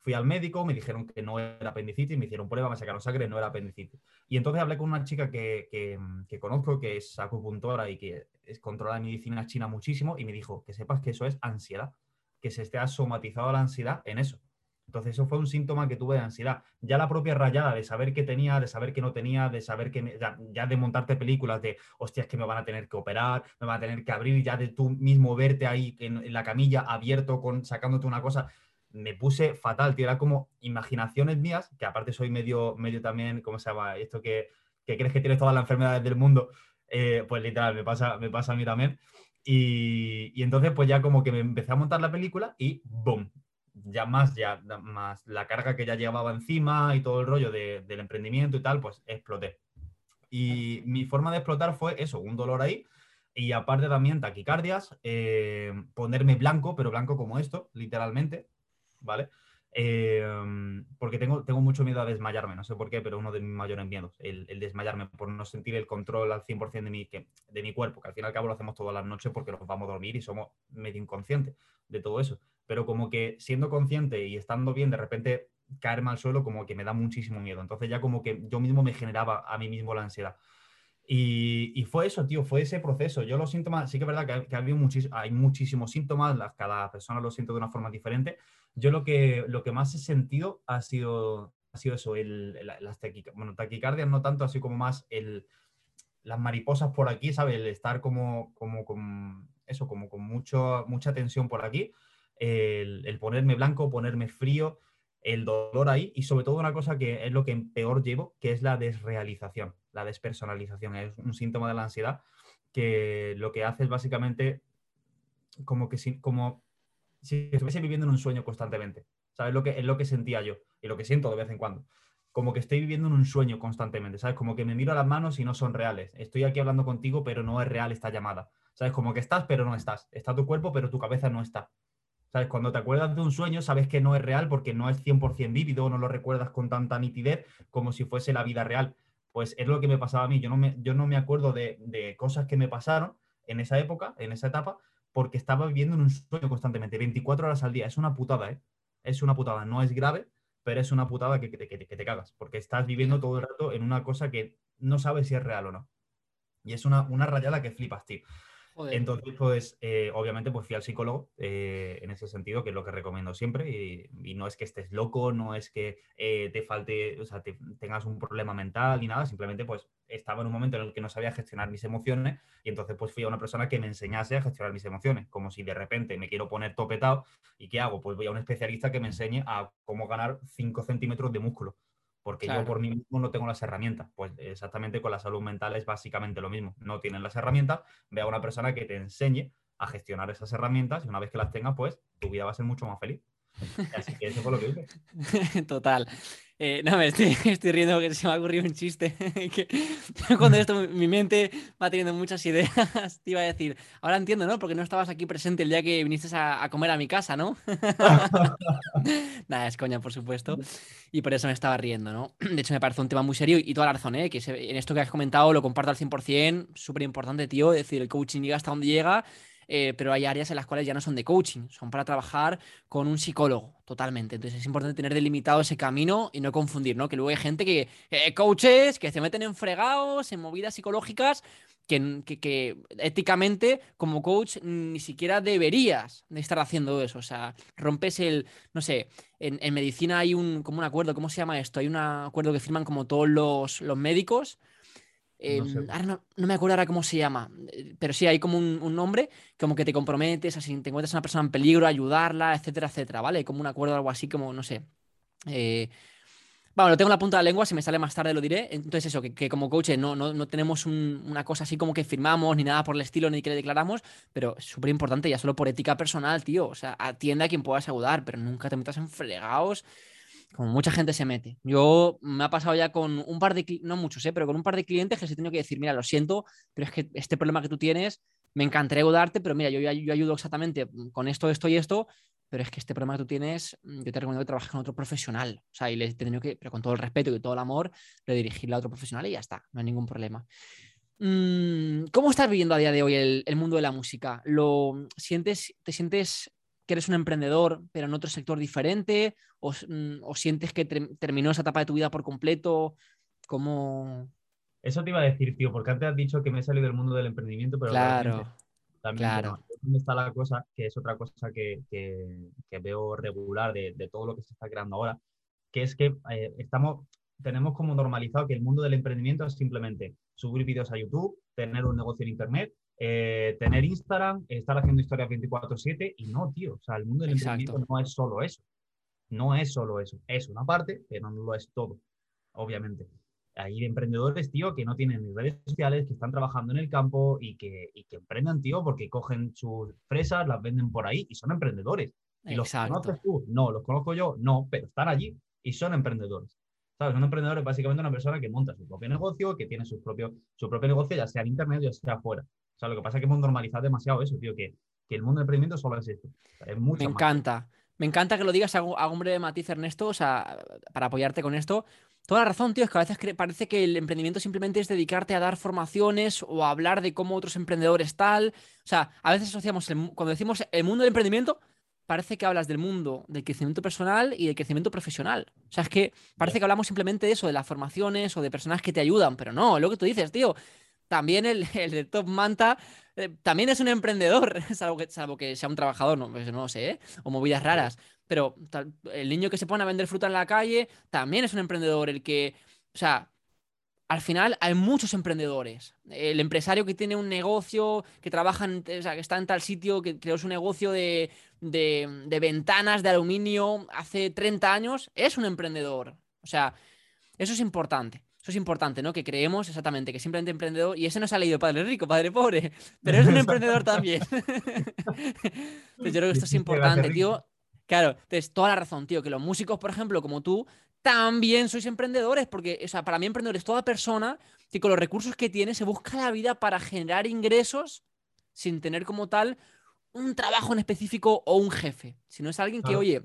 Fui al médico, me dijeron que no era apendicitis, me hicieron prueba, me sacaron sangre, no era apendicitis. Y entonces hablé con una chica que, que, que conozco, que es acupuntora y que es, controla medicina china muchísimo, y me dijo que sepas que eso es ansiedad que se esté somatizado la ansiedad en eso. Entonces, eso fue un síntoma que tuve de ansiedad. Ya la propia rayada de saber qué tenía, de saber qué no tenía, de saber que, me, ya, ya, de montarte películas de, hostias, que me van a tener que operar, me van a tener que abrir, ya de tú mismo verte ahí en, la camilla abierto, con, sacándote una cosa, me puse fatal, tío. Era como imaginaciones mías, que aparte soy medio, medio también, ¿cómo se llama? Esto que, que crees que tienes todas las enfermedades del mundo, eh, pues literal, me pasa, me pasa a mí también. Y, entonces pues ya como que me empecé a montar la película y ¡boom! Ya más, ya más la carga que ya llevaba encima y todo el rollo de, del emprendimiento y tal, pues exploté. Y mi forma de explotar fue eso, un dolor ahí y aparte también taquicardias, eh, ponerme blanco, pero blanco como esto, literalmente, ¿vale? Eh, porque tengo, tengo mucho miedo a desmayarme, no sé por qué, pero uno de mis mayores miedos, el, el desmayarme, por no sentir el control al 100% de mi, que, de mi cuerpo, que al fin y al cabo lo hacemos todas las noches porque nos vamos a dormir y somos medio inconscientes de todo eso. Pero como que siendo consciente y estando bien, de repente caerme al suelo como que me da muchísimo miedo. Entonces ya como que yo mismo me generaba a mí mismo la ansiedad. Y, fue eso, tío, fue ese proceso. Yo los síntomas, sí que es verdad que, que hay muchísimos síntomas, cada persona lo siente de una forma diferente. Yo lo que, lo que más he sentido ha sido, ha sido eso, el, las bueno, taquicardias no tanto, así como más el, las mariposas por aquí, ¿sabes? El estar como, como con eso, como con mucho, mucha tensión por aquí, el, el ponerme blanco, ponerme frío, el dolor ahí y sobre todo una cosa que es lo que peor llevo, que es la desrealización la despersonalización. Es un síntoma de la ansiedad que lo que hace es básicamente como que como si estuviese viviendo en un sueño constantemente. ¿Sabes? Lo que, es lo que sentía yo y lo que siento de vez en cuando. Como que estoy viviendo en un sueño constantemente, ¿sabes? Como que me miro a las manos y no son reales. Estoy aquí hablando contigo, pero no es real esta llamada. ¿Sabes? Como que estás, pero no estás. Está tu cuerpo, pero tu cabeza no está. ¿Sabes? Cuando te acuerdas de un sueño, sabes que no es real porque no es 100% vívido, no lo recuerdas con tanta nitidez como si fuese la vida real pues es lo que me pasaba a mí. Yo no me, yo no me acuerdo de, cosas que me pasaron en esa época, en esa etapa, porque estaba viviendo en un sueño constantemente, 24 horas al día. Es una putada, ¿eh? Es una putada. No es grave, pero es una putada que, que, te cagas, porque estás viviendo todo el rato en una cosa que no sabes si es real o no. Y es una, una rayada que flipas, tío. Entonces, pues, eh, obviamente, pues fui al psicólogo eh, en ese sentido, que es lo que recomiendo siempre. Y, no es que estés loco, no es que eh, te falte, o sea, tengas un problema mental ni nada, simplemente, pues, estaba en un momento en el que no sabía gestionar mis emociones y entonces, pues, fui a una persona que me enseñase a gestionar mis emociones. Como si de repente me quiero poner topetado y ¿qué hago? Pues voy a un especialista que me enseñe a cómo ganar 5 centímetros de músculo porque yo por mí mismo no tengo las herramientas. Pues exactamente con la salud mental es básicamente lo mismo. No tienen las herramientas, ve a una persona que te enseñe a gestionar esas herramientas y una vez que las tengas, pues tu vida va a ser mucho más feliz. Así que eso fue lo que hice. Total. Eh, no, me estoy, riendo porque se me ha ocurrido un chiste. que cuando esto, mi mente va teniendo muchas ideas. Te iba a decir, ahora entiendo, ¿no? Porque no estabas aquí presente el día que viniste a, comer a mi casa, ¿no? Nada, es coña, por supuesto. Y por eso me estaba riendo, ¿no? De hecho, me parece un tema muy serio y toda la razón, ¿eh? Que en esto que has comentado lo comparto al 100%. Súper importante, tío. Es decir, el coaching llega hasta donde llega eh, pero hay áreas en las cuales ya no son de coaching, son para trabajar con un psicólogo, totalmente. Entonces es importante tener delimitado ese camino y no confundir, ¿no? Que luego hay gente que, eh, coaches, que se meten en fregados, en movidas psicológicas, que, que, éticamente como coach ni siquiera deberías de estar haciendo eso. O sea, rompes el, no sé, en, en medicina hay un, como un acuerdo, ¿cómo se llama esto? Hay un acuerdo que firman como todos los, los médicos no, ahora no, me acuerdo ahora cómo se llama, eh, pero sí hay como un, nombre, como que te comprometes, así te encuentras a una persona en peligro, ayudarla, etcétera, etcétera, ¿vale? Como un acuerdo, algo así, como, no sé. Eh, bueno, lo tengo en la punta de la lengua, si me sale más tarde lo diré. Entonces, eso, que, como coach no, no, tenemos una cosa así como que firmamos, ni nada por el estilo, ni que le declaramos, pero es súper importante, ya solo por ética personal, tío. O sea, atiende a quien puedas ayudar, pero nunca te metas en fregados como mucha gente se mete. Yo me ha pasado ya con un par de, no muchos, ¿eh? pero con un par de clientes que se he tenido que decir, mira, lo siento, pero es que este problema que tú tienes, me encantaría ayudarte, pero mira, yo, yo ayudo exactamente con esto, esto y esto, pero es que este problema que tú tienes, yo te recomiendo que trabajes con otro profesional. O sea, y le he tenido que, pero con todo el respeto y todo el amor, redirigirle a otro profesional y ya está, no hay ningún problema. Mm, ¿Cómo estás viviendo a día de hoy el, el, mundo de la música? ¿Lo sientes, te sientes que eres un emprendedor, pero en otro sector diferente? ¿O, mm, sientes que terminó esa etapa de tu vida por completo? ¿Cómo...? Eso te iba a decir, tío, porque antes has dicho que me he salido del mundo del emprendimiento, pero claro, también claro. ¿dónde está la cosa? Que es otra cosa que, veo regular de, todo lo que se está creando ahora, que es que eh, estamos, tenemos como normalizado que el mundo del emprendimiento es simplemente subir vídeos a YouTube, tener un negocio en Internet eh, tener Instagram, estar haciendo historias 24/7 y no, tío, o sea, el mundo del emprendimiento no es solo eso, no es solo eso, es una parte, pero no lo es todo, obviamente. Hay emprendedores, tío, que no tienen ni redes sociales, que están trabajando en el campo y que, y que emprenden, tío, porque cogen sus fresas, las venden por ahí y son emprendedores. ¿Y los conoces tú? No, los conozco yo, no, pero están allí y son emprendedores. ¿Sabes? Un emprendedor es básicamente una persona que monta su propio negocio, que tiene su propio, su propio negocio, ya sea en internet, ya sea afuera. Sea, lo que pasa es que hemos normalizado demasiado eso, tío, que, el mundo del emprendimiento solo es esto. Me encanta. Me encanta que lo digas, hago, un breve matiz, Ernesto, o sea, para apoyarte con esto. Toda la razón, tío, es que a veces parece que el emprendimiento simplemente es dedicarte a dar formaciones o a hablar de cómo otros emprendedores tal. O sea, a veces asociamos, cuando decimos el mundo del emprendimiento, parece que hablas del mundo del crecimiento personal y del crecimiento profesional. O sea, es que parece que hablamos simplemente de eso, de las formaciones o de personas que te ayudan, pero no, lo que tú dices, tío también el, de Top Manta eh, también es un emprendedor, salvo que, salvo que sea un trabajador, no, pues no lo sé, ¿eh? o movidas raras. Pero el niño que se pone a vender fruta en la calle también es un emprendedor. El que, o sea, al final hay muchos emprendedores. El empresario que tiene un negocio, que trabaja, en, o sea, que está en tal sitio, que creó su negocio de, de, ventanas de aluminio hace 30 años, es un emprendedor. O sea, eso es importante. Eso es importante, ¿no? Que creemos exactamente que simplemente emprendedor, y ese no se ha leído padre rico, padre pobre, pero es un emprendedor también. yo creo que esto es importante, tío. Claro, tienes toda la razón, tío, que los músicos, por ejemplo, como tú, también sois emprendedores, porque, o sea, para mí emprendedor es toda persona que con los recursos que tiene se busca la vida para generar ingresos sin tener como tal un trabajo en específico o un jefe. Si no es alguien que, oye,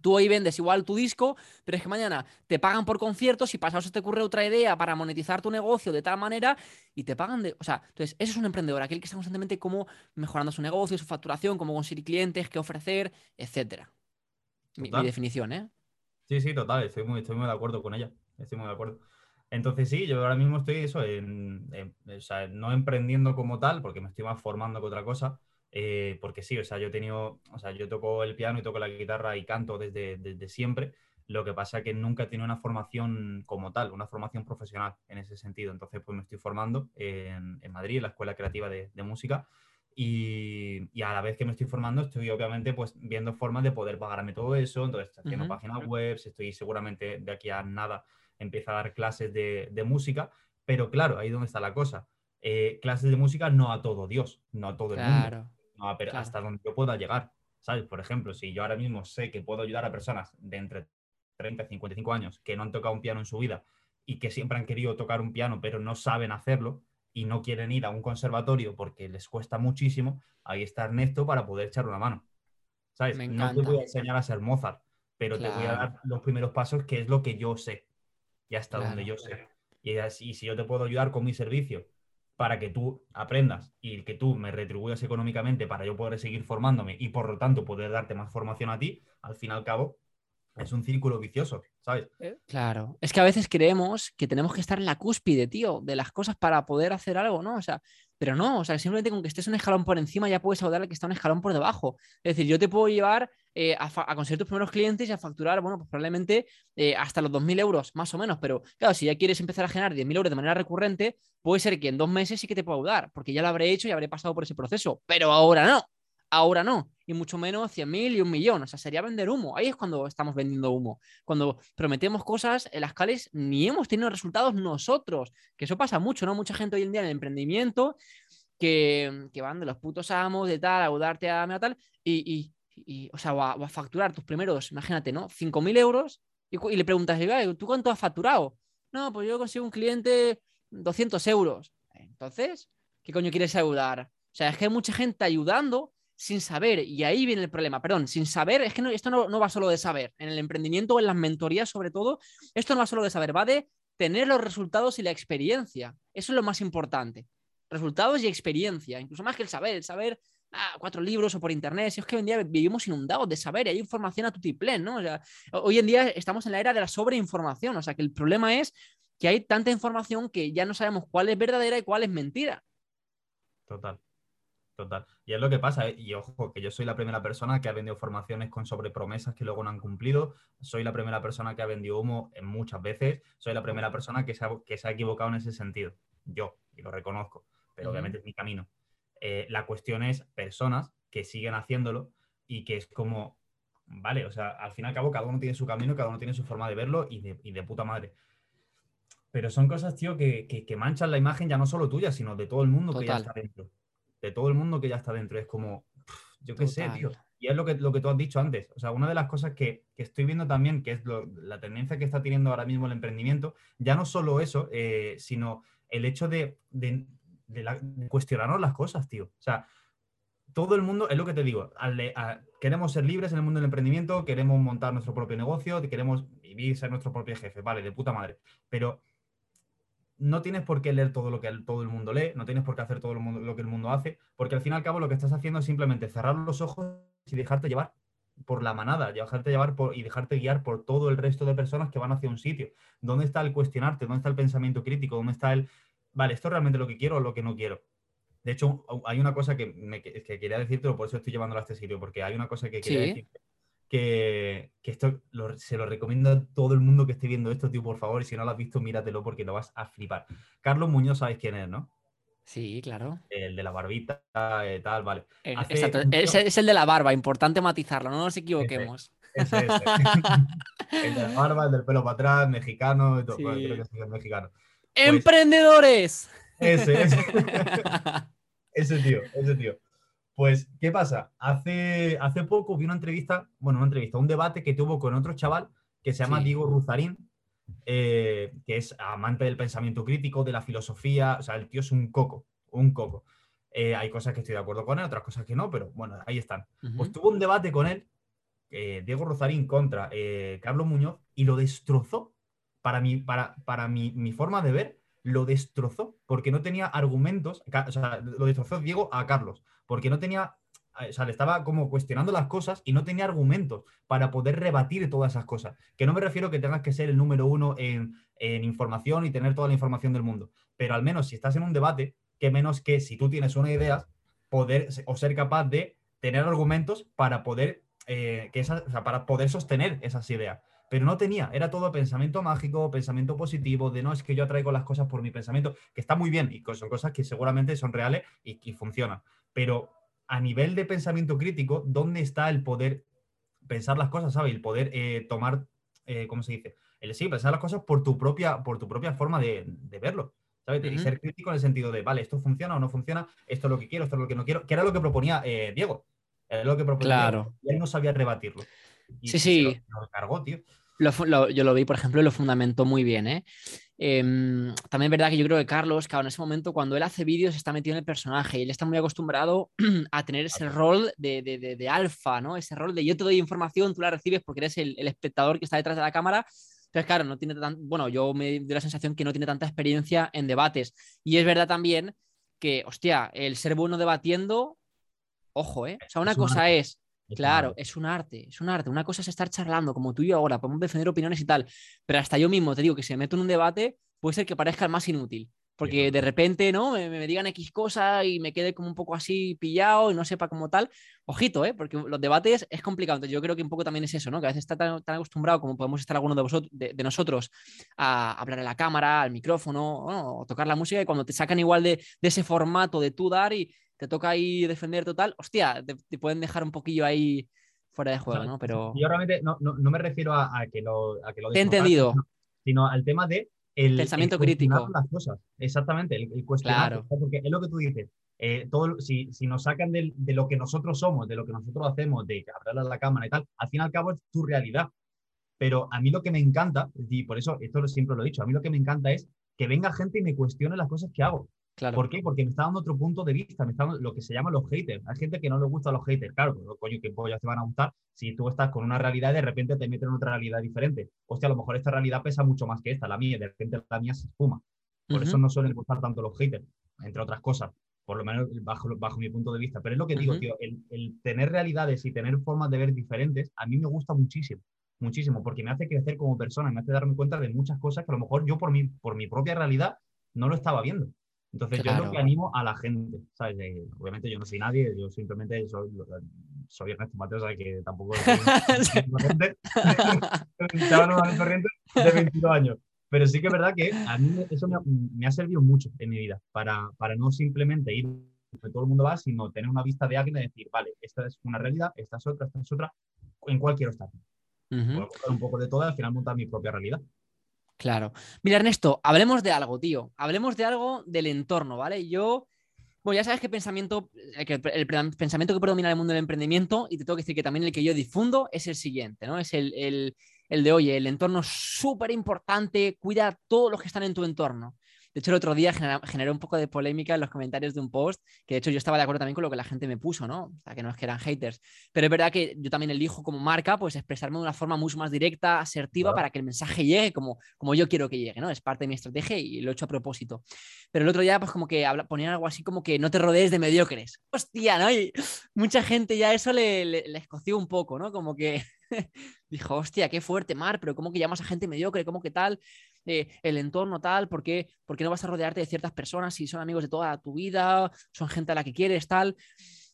tú hoy vendes igual tu disco, pero es que mañana te pagan por conciertos y pasado se te ocurre otra idea para monetizar tu negocio de tal manera y te pagan de... O sea, entonces, ese es un emprendedor, aquel que está constantemente como mejorando su negocio, su facturación, cómo conseguir clientes, qué ofrecer, etcétera. mi definición, ¿eh? Sí, sí, total, estoy muy, estoy muy de acuerdo con ella, estoy muy de acuerdo. Entonces sí, yo ahora mismo estoy eso, en, o sea, no emprendiendo como tal, porque me estoy más formando que otra cosa, eh, porque sí, o sea, yo he tenido, o sea, yo toco el piano y toco la guitarra y canto desde, desde siempre, lo que pasa es que nunca he tenido una formación como tal, una formación profesional en ese sentido, entonces pues me estoy formando en, en Madrid, en la Escuela Creativa de, de Música, y, a la vez que me estoy formando, estoy obviamente pues viendo formas de poder pagarme todo eso. Entonces, estoy haciendo páginas web, estoy seguramente de aquí a nada empieza a dar clases de, música. Pero claro, ahí es donde está la cosa. Eh, clases de música no a todo Dios, no a todo el mundo. No Hasta donde yo pueda llegar. ¿Sabes? Por ejemplo, si yo ahora mismo sé que puedo ayudar a personas de entre 30 y 55 años que no han tocado un piano en su vida y que siempre han querido tocar un piano pero no saben hacerlo, y no quieren ir a un conservatorio porque les cuesta muchísimo, ahí está Ernesto para poder echar una mano. ¿Sabes? no te voy a enseñar a ser Mozart, pero te voy a dar los primeros pasos, que es lo que yo sé, y hasta donde yo sé. Y, y si yo te puedo ayudar con mi servicio para que tú aprendas y que tú me retribuyas económicamente para yo poder seguir formándome y por lo tanto poder darte más formación a ti, al fin y al cabo, es un círculo vicioso, ¿sabes? Eh, claro, es que a veces creemos que tenemos que estar en la cúspide, tío, de las cosas para poder hacer algo, ¿no? O sea, pero no, o sea, simplemente con que estés un escalón por encima ya puedes ayudar al que está un escalón por debajo. Es decir, yo te puedo llevar eh, a, conseguir tus primeros clientes y a facturar, bueno, pues probablemente eh, hasta los 2.000 euros, más o menos, pero claro, si ya quieres empezar a generar 10.000 euros de manera recurrente, puede ser que en dos meses sí que te pueda ayudar, porque ya lo habré hecho y habré pasado por ese proceso, pero ahora no. Ahora no, y mucho menos 100.000 y un millón. O sea, sería vender humo. Ahí es cuando estamos vendiendo humo. Cuando prometemos cosas en las cuales ni hemos tenido resultados nosotros. Que eso pasa mucho, ¿no? Mucha gente hoy en día en el emprendimiento que, van de los putos amos, de tal, a udarte a, tal, y, o sea, va a, facturar tus primeros, imagínate, ¿no? 5.000 euros y, y, le preguntas, ¿tú cuánto has facturado? No, pues yo consigo un cliente 200 euros. Entonces, ¿qué coño quieres ayudar? O sea, es que hay mucha gente ayudando sin saber, y ahí viene el problema, perdón, sin saber, es que esto no, va solo de saber, en el emprendimiento o en las mentorías sobre todo, esto no va solo de saber, va de tener los resultados y la experiencia, eso es lo más importante, resultados y experiencia, incluso más que el saber, el saber ah, cuatro libros o por internet, si es que hoy en día vivimos inundados de saber y hay información a tu tiplén, ¿no? O sea, hoy en día estamos en la era de la sobreinformación, o sea que el problema es que hay tanta información que ya no sabemos cuál es verdadera y cuál es mentira. Total. Total. Y es lo que pasa, ¿eh? y ojo, que yo soy la primera persona que ha vendido formaciones con sobrepromesas que luego no han cumplido, soy la primera persona que ha vendido humo en muchas veces, soy la primera persona que se ha, que se ha equivocado en ese sentido. Yo, y lo reconozco, pero obviamente es mi camino. Eh, la cuestión es personas que siguen haciéndolo y que es como, vale, o sea, al fin y al cabo cada uno tiene su camino, cada uno tiene su forma de verlo y de, y de puta madre. Pero son cosas, tío, que, que, manchan la imagen ya no solo tuya, sino de todo el mundo que ya está dentro de todo el mundo que ya está dentro. Es como, yo qué sé, tío. Y es lo que, lo que tú has dicho antes. O sea, una de las cosas que, estoy viendo también, que es la tendencia que está teniendo ahora mismo el emprendimiento, ya no solo eso, eh, sino el hecho de, cuestionarnos las cosas, tío. O sea, todo el mundo, es lo que te digo, queremos ser libres en el mundo del emprendimiento, queremos montar nuestro propio negocio, queremos vivir, ser nuestro propio jefe, vale, de puta madre. Pero no tienes por qué leer todo lo que todo el mundo lee, no tienes por qué hacer todo lo, que el mundo hace, porque al fin y al cabo lo que estás haciendo es simplemente cerrar los ojos y dejarte llevar por la manada, dejarte llevar y dejarte guiar por todo el resto de personas que van hacia un sitio. ¿Dónde está el cuestionarte? ¿Dónde está el pensamiento crítico? ¿Dónde está el vale, esto es realmente lo que quiero o lo que no quiero. De hecho, hay una cosa que, me, que quería decirte, por eso estoy llevándolo a este sitio, porque hay una cosa que quería decir que, esto se lo recomiendo a todo el mundo que esté viendo esto, tío, por favor, y si no lo has visto, míratelo porque lo vas a flipar. Carlos Muñoz, ¿sabes quién es, no? Sí, claro. El de la barbita, eh, tal, vale. Eh, exacto, es, el de la barba, importante matizarlo, no nos equivoquemos. Ese, ese, el de la barba, el del pelo para atrás, mexicano, todo, creo que es mexicano. Pues ¡Emprendedores! Ese, ese. ese tío, ese tío. Pues, ¿qué pasa? Hace, hace poco vi una entrevista, bueno, una entrevista, un debate que tuvo con otro chaval que se llama Diego Ruzarín, eh, que es amante del pensamiento crítico, de la filosofía, o sea, el tío es un coco, un coco. Eh, hay cosas que estoy de acuerdo con él, otras cosas que no, pero bueno, ahí están. Pues tuvo un debate con él, eh, Diego Ruzarín contra Carlos Muñoz, y lo destrozó. Para, mí, para, para mi, mi forma de ver, lo destrozó porque no tenía argumentos, o sea, lo destrozó Diego a Carlos, porque no tenía, o sea, le estaba como cuestionando las cosas y no tenía argumentos para poder rebatir todas esas cosas. Que no me refiero que tengas que ser el número uno en, información y tener toda la información del mundo, pero al menos si estás en un debate, que menos que si tú tienes una idea, poder o ser capaz de tener argumentos para poder, eh, que para poder sostener esas ideas pero no tenía, era todo pensamiento mágico, pensamiento positivo, de no es que yo atraigo las cosas por mi pensamiento, que está muy bien y son cosas que seguramente son reales y, funcionan, pero a nivel de pensamiento crítico, ¿dónde está el poder pensar las cosas, ¿sabes? El poder eh, tomar, eh, ¿cómo se dice? El sí, pensar las cosas por tu propia, por tu propia forma de, verlo. ¿sabes? Y ser crítico en el sentido de, vale, esto funciona o no funciona, esto es lo que quiero, esto es lo que no quiero, que era lo que proponía eh, Diego. Era lo que proponía claro. y él no sabía rebatirlo. Sí, sí. Lo, cargó, tío yo lo vi, por ejemplo, y lo fundamentó muy bien. ¿eh? Em, también es verdad que yo creo que Carlos, que en ese momento, cuando él hace vídeos, está metido en el personaje y él está muy acostumbrado a tener ese rol de, de, de, alfa, ¿no? Ese rol de yo te doy información, tú la recibes porque eres el, espectador que está detrás de la cámara. Pero claro, no tiene tan, bueno, yo me doy la sensación que no tiene tanta experiencia en debates. Y es verdad también que, hostia, el ser bueno debatiendo, ojo, ¿eh? O sea, una cosa es Claro, es un arte, es un arte. Una cosa es estar charlando como tú y yo ahora, podemos defender opiniones y tal, pero hasta yo mismo te digo que si me meto en un debate puede ser que parezca el más inútil, porque de repente, ¿no? Me, digan X cosa y me quede como un poco así pillado y no sepa como tal. Ojito, ¿eh? Porque los debates es complicado. Entonces yo creo que un poco también es eso, ¿no? Que a veces está tan, acostumbrado como podemos estar algunos de, vosotros, de, nosotros a hablar a la cámara, al micrófono, o tocar la música y cuando te sacan igual de, de ese formato de tú dar y te toca ahí defender total, hostia, te, pueden dejar un poquillo ahí fuera de juego, ¿no? Pero... Yo realmente no, me refiero a, que lo, a que lo Te he entendido. Sino, al tema de el pensamiento crítico. Las cosas. Exactamente, el, cuestionar. Claro. Porque es lo que tú dices. Eh, todo, si, si, nos sacan de, lo que nosotros somos, de lo que nosotros hacemos, de hablar a la cámara y tal, al fin y al cabo es tu realidad. Pero a mí lo que me encanta, y por eso esto siempre lo he dicho, a mí lo que me encanta es que venga gente y me cuestione las cosas que hago. ¿Por qué? Porque me está dando otro punto de vista, me está dando lo que se llama los haters. Hay gente que no le gusta los haters, claro, pero coño, que ya te van a gustar si tú estás con una realidad y de repente te meten en otra realidad diferente. Hostia, a lo mejor esta realidad pesa mucho más que esta, la mía, y de repente la mía se espuma. Por eso no suelen gustar tanto los haters, entre otras cosas, por lo menos bajo, bajo mi punto de vista. Pero es lo que digo, tío, el, el tener realidades y tener formas de ver diferentes, a mí me gusta muchísimo muchísimo, porque me hace crecer como persona, me hace darme cuenta de muchas cosas que a lo mejor yo por mi, por mi propia realidad no lo estaba viendo. Entonces yo lo que animo a la gente, ¿sabes? obviamente yo no soy nadie, yo simplemente soy, soy Ernesto Mateo, ¿sabes? Que tampoco soy corriente, corriente de 22 años. Pero sí que es verdad que a mí eso me ha, servido mucho en mi vida, para, para no simplemente ir donde todo el mundo va, sino tener una vista de alguien y decir, vale, esta es una realidad, esta es otra, esta es otra, en cuál quiero estar. Puedo un poco de todo y al final montar mi propia realidad. Claro. Mira, Ernesto, hablemos de algo, tío. Hablemos de algo del entorno, ¿vale? Yo, bueno, ya sabes qué pensamiento, el, el, pensamiento que predomina en el mundo del emprendimiento, y te tengo que decir que también el que yo difundo es el siguiente, ¿no? Es el, el, el de, oye, el entorno es súper importante, cuida a todos los que están en tu entorno. De hecho, el otro día generó un poco de polémica en los comentarios de un post, que de hecho yo estaba de acuerdo también con lo que la gente me puso, ¿no? O sea, que no es que eran haters. Pero es verdad que yo también elijo como marca, pues expresarme de una forma mucho más directa, asertiva, para que el mensaje llegue como, como yo quiero que llegue, ¿no? Es parte de mi estrategia y lo he hecho a propósito. Pero el otro día, pues como que ponían algo así como que no te rodees de mediocres. Hostia, ¿no? Y mucha gente ya eso le, le, escoció un poco, ¿no? Como que dijo, hostia, qué fuerte, Mar, pero ¿cómo que llamas a gente mediocre? ¿Cómo que tal? eh, el entorno tal, ¿por qué, ¿por qué no vas a rodearte de ciertas personas si son amigos de toda tu vida, son gente a la que quieres, tal?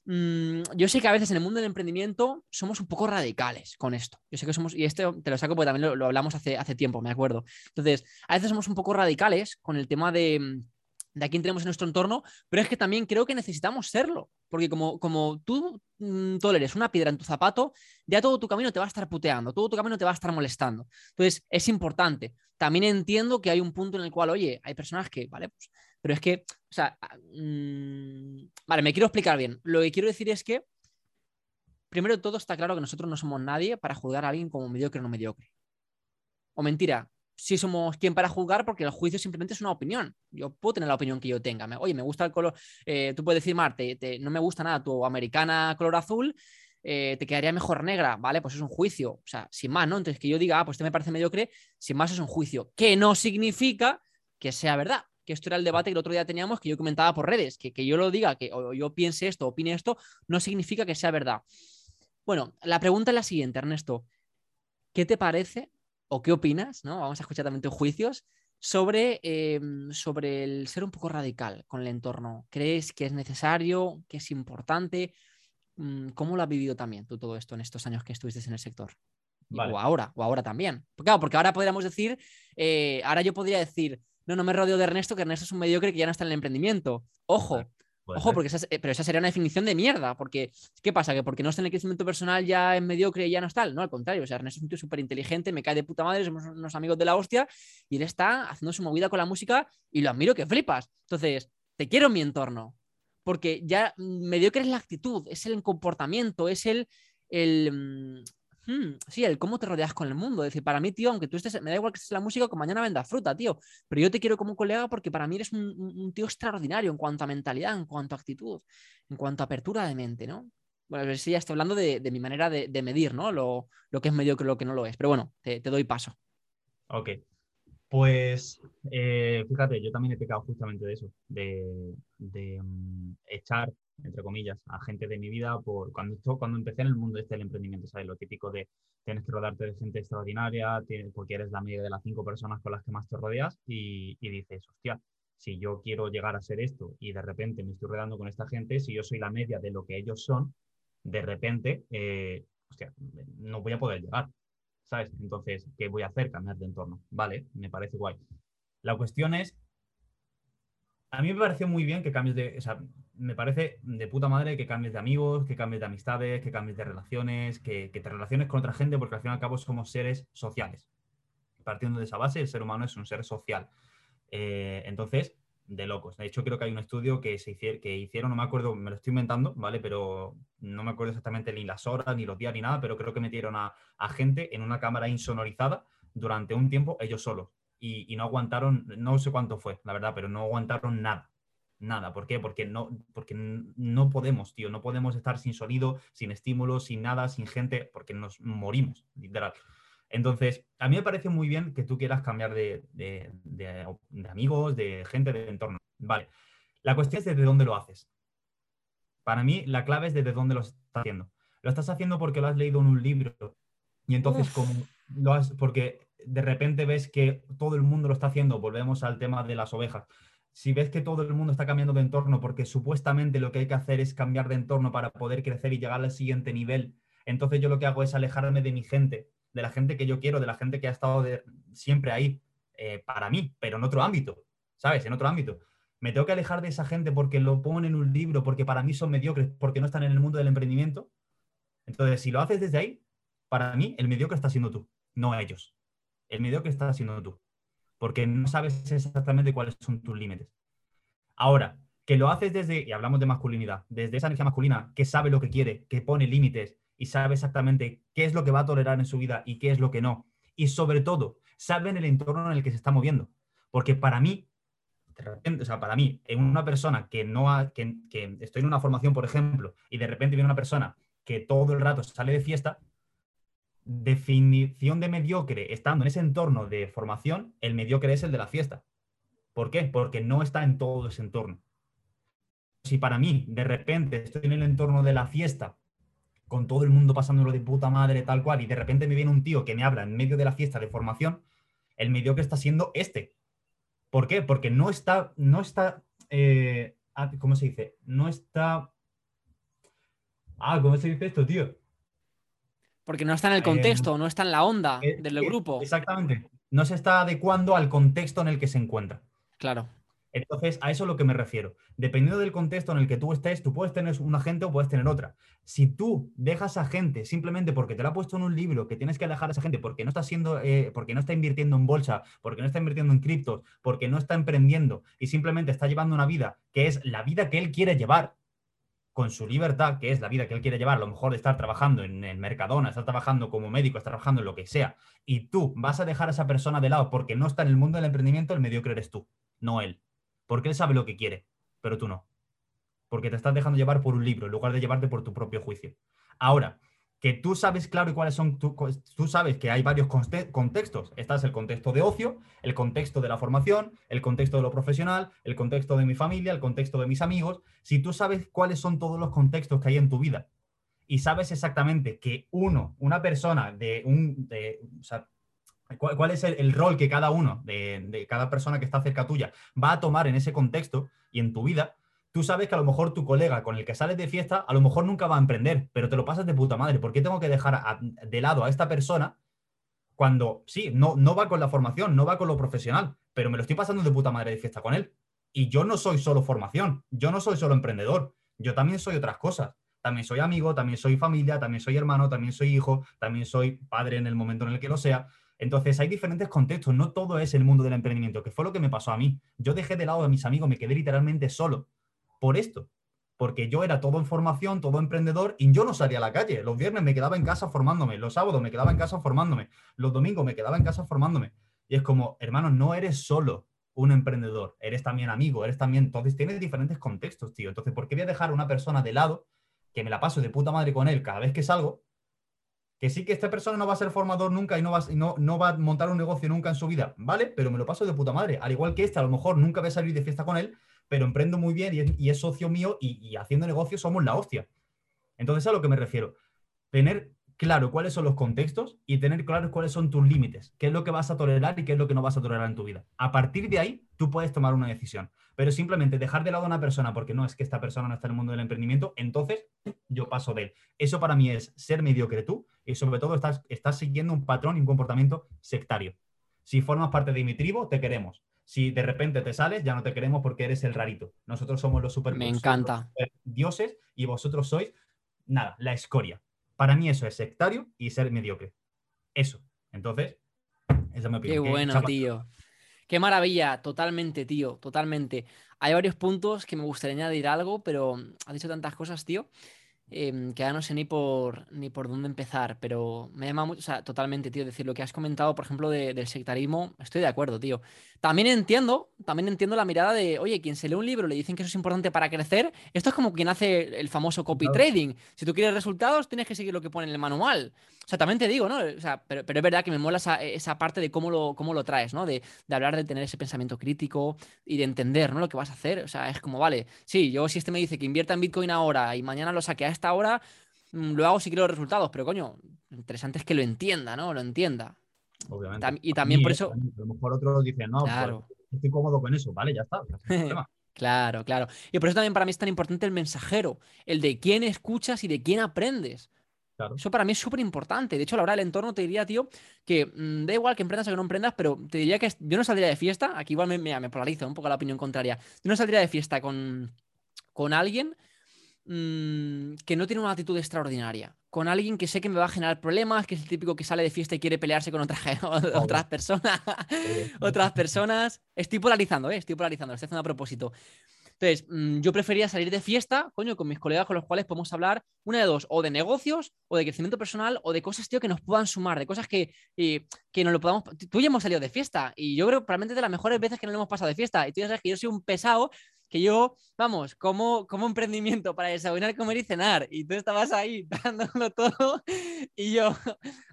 Mm, yo sé que a veces en el mundo del emprendimiento somos un poco radicales con esto. Yo sé que somos, y esto te lo saco porque también lo, hablamos hace, hace tiempo, me acuerdo. Entonces, a veces somos un poco radicales con el tema de, de a quién tenemos en nuestro entorno, pero es que también creo que necesitamos serlo, porque como, como tú mm, toleres una piedra en tu zapato, ya todo tu camino te va a estar puteando, todo tu camino te va a estar molestando. Entonces, es importante. También entiendo que hay un punto en el cual, oye, hay personas que, vale, pues, pero es que, o sea, ah, mm, vale, me quiero explicar bien. Lo que quiero decir es que, primero de todo, está claro que nosotros no somos nadie para juzgar a alguien como mediocre o no mediocre. O mentira, si somos quien para juzgar, porque el juicio simplemente es una opinión. Yo puedo tener la opinión que yo tenga. Oye, me gusta el color, eh, tú puedes decir, Marte, no me gusta nada tu americana color azul, eh, te quedaría mejor negra, ¿vale? Pues es un juicio, o sea, sin más, ¿no? Entonces que yo diga, ah, pues este me parece mediocre, sin más es un juicio, que no significa que sea verdad. Que esto era el debate que el otro día teníamos, que yo comentaba por redes, que, que yo lo diga, que yo piense esto, opine esto, no significa que sea verdad. Bueno, la pregunta es la siguiente, Ernesto. ¿Qué te parece o qué opinas, ¿no? Vamos a escuchar también tus juicios sobre, em, sobre el ser un poco radical con el entorno. ¿Crees que es necesario, que es importante? Mm, ¿Cómo lo has vivido también tú todo esto en estos años que estuviste en el sector? O ahora, o ahora también. Claro, porque ahora podríamos decir, eh, ahora yo podría decir, no, no me rodeo de Ernesto, que Ernesto es un mediocre que ya no está en el emprendimiento. Ojo, Ojo, porque esa, eh, pero esa sería una definición de mierda, porque ¿qué pasa? Que porque no está en el crecimiento personal ya es mediocre y ya no está, no, al contrario, o sea, Ernesto es un tío súper inteligente, me cae de puta madre, somos unos amigos de la hostia, y él está haciendo su movida con la música y lo admiro que flipas. Entonces, te quiero en mi entorno, porque ya mediocre es la actitud, es el comportamiento, es el, el, mm, Hmm, sí, el cómo te rodeas con el mundo. Es decir, para mí, tío, aunque tú estés, me da igual que estés en la música, que mañana venda fruta, tío. Pero yo te quiero como colega porque para mí eres un, tío extraordinario en cuanto a mentalidad, en cuanto a actitud, en cuanto a apertura de mente, ¿no? Bueno, a ver si ya estoy hablando de, mi manera de, medir, ¿no? Lo, que es medio que lo que no lo es. Pero bueno, te, doy paso. Ok. Pues eh, fíjate, yo también he pecado justamente de eso, de, mm, echar entre comillas, a gente de mi vida por cuando, cuando empecé en el mundo este del emprendimiento, ¿sabes? Lo típico de tienes que rodarte de gente extraordinaria porque eres la media de las cinco personas con las que más te rodeas y, dices, hostia, si yo quiero llegar a ser esto y de repente me estoy rodeando con esta gente, si yo soy la media de lo que ellos son, de repente, eh, hostia, no voy a poder llegar, ¿sabes? Entonces, ¿qué voy a hacer? Cambiar de entorno. Vale, me parece guay. La cuestión es a mí me pareció muy bien que cambies de, me parece de puta madre que cambies de amigos, que cambies de amistades, que cambies de relaciones, que, te relaciones con otra gente, porque al fin y al cabo somos seres sociales. Partiendo de esa base, el ser humano es un ser social. Eh, entonces, de locos. De hecho, creo que hay un estudio que, se hicieron, que no me acuerdo, me lo estoy inventando, ¿vale? Pero no me acuerdo exactamente ni las horas, ni los días, ni nada, pero creo que metieron a, a gente en una cámara insonorizada durante un tiempo ellos solos y, no aguantaron, no sé cuánto fue, la verdad, pero no aguantaron nada. Nada. ¿Por qué? Porque no, porque no podemos, tío. No podemos estar sin sonido, sin estímulos, sin nada, sin gente, porque nos morimos, literal. Entonces, a mí me parece muy bien que tú quieras cambiar de, de, de, amigos, de gente, de entorno. Vale. La cuestión es desde dónde lo haces. Para mí, la clave es desde dónde lo estás haciendo. Lo estás haciendo porque lo has leído en un libro. Y entonces, como lo has, porque de repente ves que todo el mundo lo está haciendo, volvemos al tema de las ovejas. Si ves que todo el mundo está cambiando de entorno porque supuestamente lo que hay que hacer es cambiar de entorno para poder crecer y llegar al siguiente nivel, entonces yo lo que hago es alejarme de mi gente, de la gente que yo quiero, de la gente que ha estado siempre ahí eh, para mí, pero en otro ámbito, ¿sabes? En otro ámbito. Me tengo que alejar de esa gente porque lo ponen en un libro, porque para mí son mediocres, porque no están en el mundo del emprendimiento. Entonces, si lo haces desde ahí, para mí el mediocre está siendo tú, no ellos el medio que estás haciendo tú, porque no sabes exactamente cuáles son tus límites. Ahora, que lo haces desde, y hablamos de masculinidad, desde esa energía masculina que sabe lo que quiere, que pone límites y sabe exactamente qué es lo que va a tolerar en su vida y qué es lo que no. Y sobre todo, sabe en el entorno en el que se está moviendo. Porque para mí, o sea, para mí, en una persona que no ha, que estoy en una formación, por ejemplo, y de repente viene una persona que todo el rato sale de fiesta, definición de mediocre, estando en ese entorno de formación, el mediocre es el de la fiesta. ¿Por qué? Porque no está en todo ese entorno. Si para mí, de repente, estoy en el entorno de la fiesta, con todo el mundo pasándolo de puta madre, tal cual, y de repente me viene un tío que me habla en medio de la fiesta de formación, El mediocre está siendo este. ¿Por qué? Porque no está, no está, eh, ah, ¿cómo se dice? No está... Ah, ¿cómo se dice esto, tío? Porque no está en el contexto, no está en la onda Eh, del eh, grupo. Exactamente. No se está adecuando al contexto en el que se encuentra. Claro. Entonces, a eso es lo que me refiero. Dependiendo del contexto en el que tú estés, tú puedes tener una gente o puedes tener otra. Si tú dejas a gente simplemente porque te lo ha puesto en un libro, que tienes que dejar a esa gente porque no está haciendo, eh, porque no está invirtiendo en bolsa, porque no está invirtiendo en criptos, porque no está emprendiendo y simplemente está llevando una vida que es la vida que él quiere llevar, con su libertad, que es la vida que él quiere llevar, a lo mejor de estar trabajando en el Mercadona, estar trabajando como médico, estar trabajando en lo que sea, y tú vas a dejar a esa persona de lado porque no está en el mundo del emprendimiento, el mediocre eres tú, no él. Porque él sabe lo que quiere, pero tú no. Porque te estás dejando llevar por un libro en lugar de llevarte por tu propio juicio. Ahora, que tú sabes claro y cuáles son, tú, sabes que hay varios conte- contextos. Está el contexto de ocio, el contexto de la formación, el contexto de lo profesional, el contexto de mi familia, el contexto de mis amigos. Si tú sabes cuáles son todos los contextos que hay en tu vida y sabes exactamente que uno, una persona de un, de, cuál, cuál es el, rol que cada uno, de cada persona que está cerca tuya, va a tomar en ese contexto y en tu vida, tú sabes que a lo mejor tu colega con el que sales de fiesta, a lo mejor nunca va a emprender, pero te lo pasas de puta madre. ¿Por qué tengo que dejar de lado a esta persona cuando, sí, no, no va con la formación, no va con lo profesional, pero me lo estoy pasando de puta madre de fiesta con él? Y yo no soy solo formación, yo no soy solo emprendedor, yo también soy otras cosas. También soy amigo, también soy familia, también soy hermano, también soy hijo, también soy padre en el momento en el que lo sea. Entonces hay diferentes contextos, no todo es el mundo del emprendimiento, que fue lo que me pasó a mí. Yo dejé de lado a mis amigos, me quedé literalmente solo por esto, porque yo era todo en formación, todo emprendedor y yo no salía a la calle. Los viernes me quedaba en casa formándome, los sábados me quedaba en casa formándome, los domingos me quedaba en casa formándome. Y es como, hermano, no eres solo un emprendedor, eres también amigo, eres también, entonces tienes diferentes contextos, tío. Entonces, ¿por qué voy a dejar a una persona de lado que me la paso de puta madre con él cada vez que salgo? Que sí que esta persona no va a ser formador nunca y no va, no, no va a montar un negocio nunca en su vida, ¿vale? Pero me lo paso de puta madre. Al igual que este, a lo mejor nunca voy a salir de fiesta con él, pero emprendo muy bien y es, socio mío y, haciendo negocios somos la hostia. Entonces, a lo que me refiero, tener claro cuáles son los contextos y tener claro cuáles son tus límites, qué es lo que vas a tolerar y qué es lo que no vas a tolerar en tu vida. A partir de ahí, tú puedes tomar una decisión, pero simplemente dejar de lado a una persona porque no es que esta persona no está en el mundo del emprendimiento, entonces yo paso de él. Eso para mí es ser mediocre tú y sobre todo estás, estás siguiendo un patrón y un comportamiento sectario. Si formas parte de mi tribu, te queremos. Si de repente te sales, ya no te queremos porque eres el rarito. Nosotros somos los super Me encanta. super dioses y vosotros sois, nada, la escoria. Para mí eso es sectario y ser mediocre. Eso. Entonces, esa es mi Qué opinión. ¿Qué- bueno, tío. Qué maravilla, totalmente, tío, totalmente. Hay varios puntos que me gustaría añadir algo, pero has dicho tantas cosas, tío, em, que ya no sé ni por, ni por dónde empezar, pero me llama mucho, o sea, totalmente, tío, decir lo que has comentado, por ejemplo, de- del sectarismo, estoy de acuerdo, tío. También entiendo, también entiendo la mirada de, oye, quien se lee un libro le dicen que eso es importante para crecer, esto es como quien hace el famoso copy trading. Si tú quieres resultados, tienes que seguir lo que pone en el manual. O sea, también te digo, ¿no? O sea, pero, pero es verdad que me mola esa, esa parte de cómo lo, cómo lo traes, ¿no? De, de hablar de tener ese pensamiento crítico y de entender, ¿no? Lo que vas a hacer. O sea, es como, vale, sí, yo si este me dice que invierta en Bitcoin ahora y mañana lo saque a esta hora, mm, lo hago si quiero los resultados, pero coño, interesante es que lo entienda, ¿no? Lo entienda. Obviamente. Y también por eso- A lo mejor otros dicen, no, pues, Claro. estoy cómodo con eso. Vale, ya está. problema. Claro, claro. Y por eso también para mí es tan importante el mensajero, el de quién escuchas y de quién aprendes. Claro. Eso para mí es súper importante. De hecho, a la hora del entorno te diría, tío, que mm, da igual que emprendas o que no emprendas, pero te diría que yo no saldría de fiesta, aquí igual me, me, me polariza un poco la opinión contraria, yo no saldría de fiesta con, con alguien mm, que no tiene una actitud extraordinaria, con alguien que sé que me va a generar problemas, que es el típico que sale de fiesta y quiere pelearse con otra otras personas, otras personas. Estoy polarizando, ¿eh? Estoy polarizando, lo estoy haciendo a propósito. Entonces, mm, yo prefería salir de fiesta, coño, con mis colegas con los cuales podemos hablar, una de dos, o de negocios, o de crecimiento personal, o de cosas, tío, que nos puedan sumar, de cosas que, eh, que nos lo podamos. Tú y hemos salido de fiesta, y yo creo que probablemente de las mejores veces que nos lo hemos pasado de fiesta. Y tú ya sabes que yo soy un pesado, que yo, vamos, como, como emprendimiento para desayunar, comer y cenar, y tú estabas ahí dándolo todo, y yo,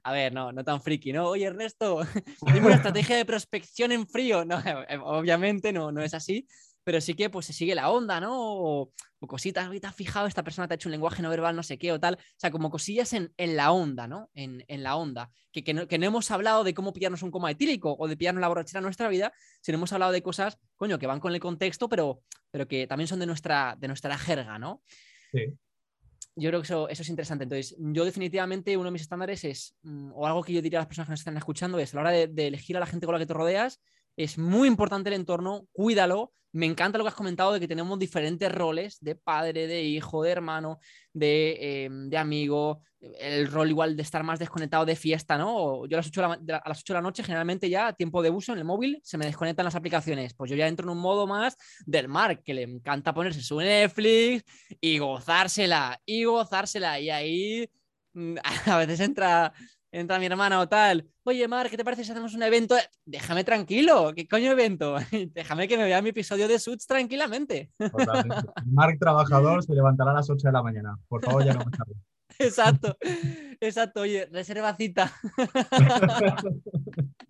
a ver, no, no tan friki, ¿no? Oye, Ernesto, dime una estrategia de prospección en frío. No, obviamente no, no es así. Pero sí que pues se sigue la onda, ¿no? O, cositas, te has fijado, esta persona te ha hecho un lenguaje no verbal, no sé qué o tal. O sea, como cosillas en, la onda, ¿no? En, la onda. Que, que, no, hemos hablado de cómo pillarnos un coma etílico o de pillarnos la borrachera en nuestra vida, sino hemos hablado de cosas, coño, que van con el contexto, pero, pero que también son de nuestra, de nuestra jerga, ¿no? Sí yo creo que eso, eso, es interesante. Entonces, yo definitivamente uno de mis estándares es, mm, o algo que yo diría a las personas que nos están escuchando, es a la hora de, elegir a la gente con la que te rodeas, es muy importante el entorno, cuídalo. Me encanta lo que has comentado de que tenemos diferentes roles de padre, de hijo, de hermano, de, em, amigo, el rol igual de estar más desconectado de fiesta, ¿no? Yo a las, 8 de la, a las 8 de la noche, generalmente ya, tiempo de uso en el móvil, se me desconectan las aplicaciones. Pues yo ya entro en un modo más del mar, que le encanta ponerse su Netflix y gozársela, y gozársela. Y ahí mm, a veces entra entra mi hermana o tal, oye, Mar, ¿qué te parece si hacemos un evento? Déjame tranquilo, ¿qué coño evento? Déjame que me vea mi episodio de Suits tranquilamente. Mark trabajador se levantará a las 8 de la mañana. Por favor, ya no me tarde. Exacto, exacto, oye, reserva cita.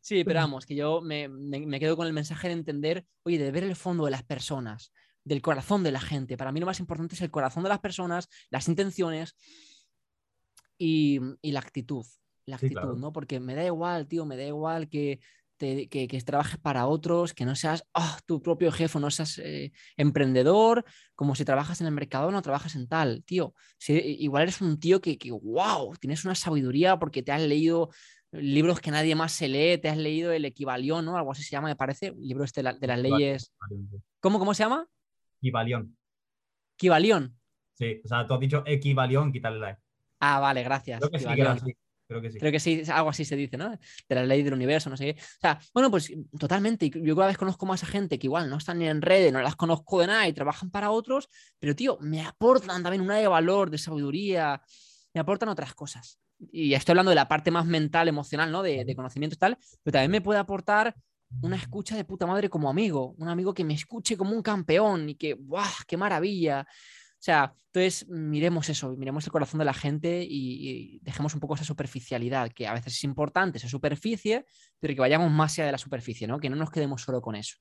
Sí, pero vamos, que yo me, me, quedo con el mensaje de entender, oye, de ver el fondo de las personas, del corazón de la gente. Para mí lo más importante es el corazón de las personas, las intenciones y, la actitud. La actitud, ¿no? Porque me da igual, tío, me da igual que, te, que, trabajes para otros, que no seas ah, tu propio jefe, no seas eh, emprendedor, como si trabajas en el mercado no trabajas en tal, tío. Si, igual eres un tío que, que, wow, tienes una sabiduría porque te has leído libros que nadie más se lee, te has leído el equivalión, ¿no? Algo así se llama, me parece, libro este de, las leyes. ¿Cómo, ¿Cómo se llama? Equivalión. Equivalión. Sí, o sea, tú has dicho equivalión, quítale la e. Ah, vale, gracias. Creo que sí, Creo que sí. Creo que sí, algo así se dice, ¿no? De la ley del universo, no sé qué. O sea, bueno, pues totalmente. Yo cada vez conozco más a gente que igual no están ni en redes, no las conozco de nada y trabajan para otros, pero tío, me aportan también una de valor, de sabiduría, me aportan otras cosas. Y estoy hablando de la parte más mental, emocional, ¿no? De, de conocimiento y tal, pero también me puede aportar una escucha de puta madre como amigo, un amigo que me escuche como un campeón y que, ¡guau! ¡Qué maravilla! O sea, entonces miremos eso, miremos el corazón de la gente y, dejemos un poco esa superficialidad, que a veces es importante, esa superficie, pero que vayamos más allá de la superficie, ¿no? Que no nos quedemos solo con eso.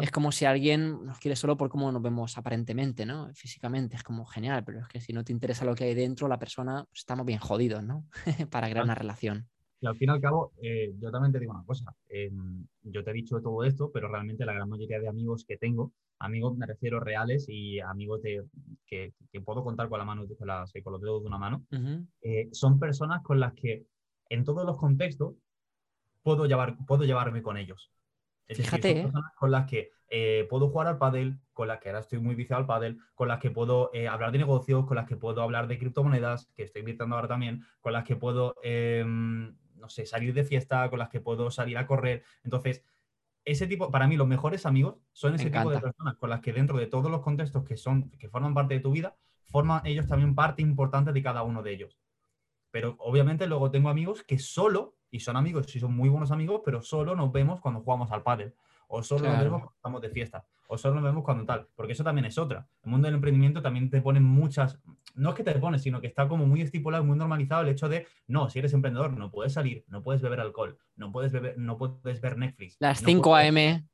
Es como si alguien nos quiere solo por cómo nos vemos aparentemente, ¿no? Físicamente, es como genial, pero es que si no te interesa lo que hay dentro, la persona, pues estamos bien jodidos, ¿no? Para crear una relación. Y al fin y al cabo, eh, yo también te digo una cosa. Em, yo te he dicho todo esto, pero realmente la gran mayoría de amigos que tengo, amigos me refiero reales y amigos de, que, puedo contar con la mano, con, la, con los dedos de una mano, eh, son personas con las que en todos los contextos puedo, llevar, puedo llevarme con ellos. Fíjate, son ¿eh? personas con las que puedo jugar al pádel, con las que ahora estoy muy viciado al pádel, con las que puedo hablar de negocios, con las que puedo hablar de criptomonedas, que estoy invirtiendo ahora también, con las que puedo em, no sé, salir de fiesta, con las que puedo salir a correr. Entonces, ese tipo, para mí, los mejores amigos son ese tipo de personas con las que dentro de todos los contextos que son, que forman parte de tu vida, forman ellos también parte importante de cada uno de ellos. Pero obviamente luego tengo amigos que solo, y son amigos, y son muy buenos amigos, pero solo nos vemos cuando jugamos al pádel o solo nos vemos cuando estamos de fiesta, o solo nos vemos cuando tal, porque eso también es otra. El mundo del emprendimiento también te pone muchas, no es que te pone, sino que está como muy estipulado, muy normalizado el hecho de, no, si eres emprendedor, no puedes salir, no puedes beber alcohol, no puedes, beber, no puedes ver Netflix. Las 5 a.m.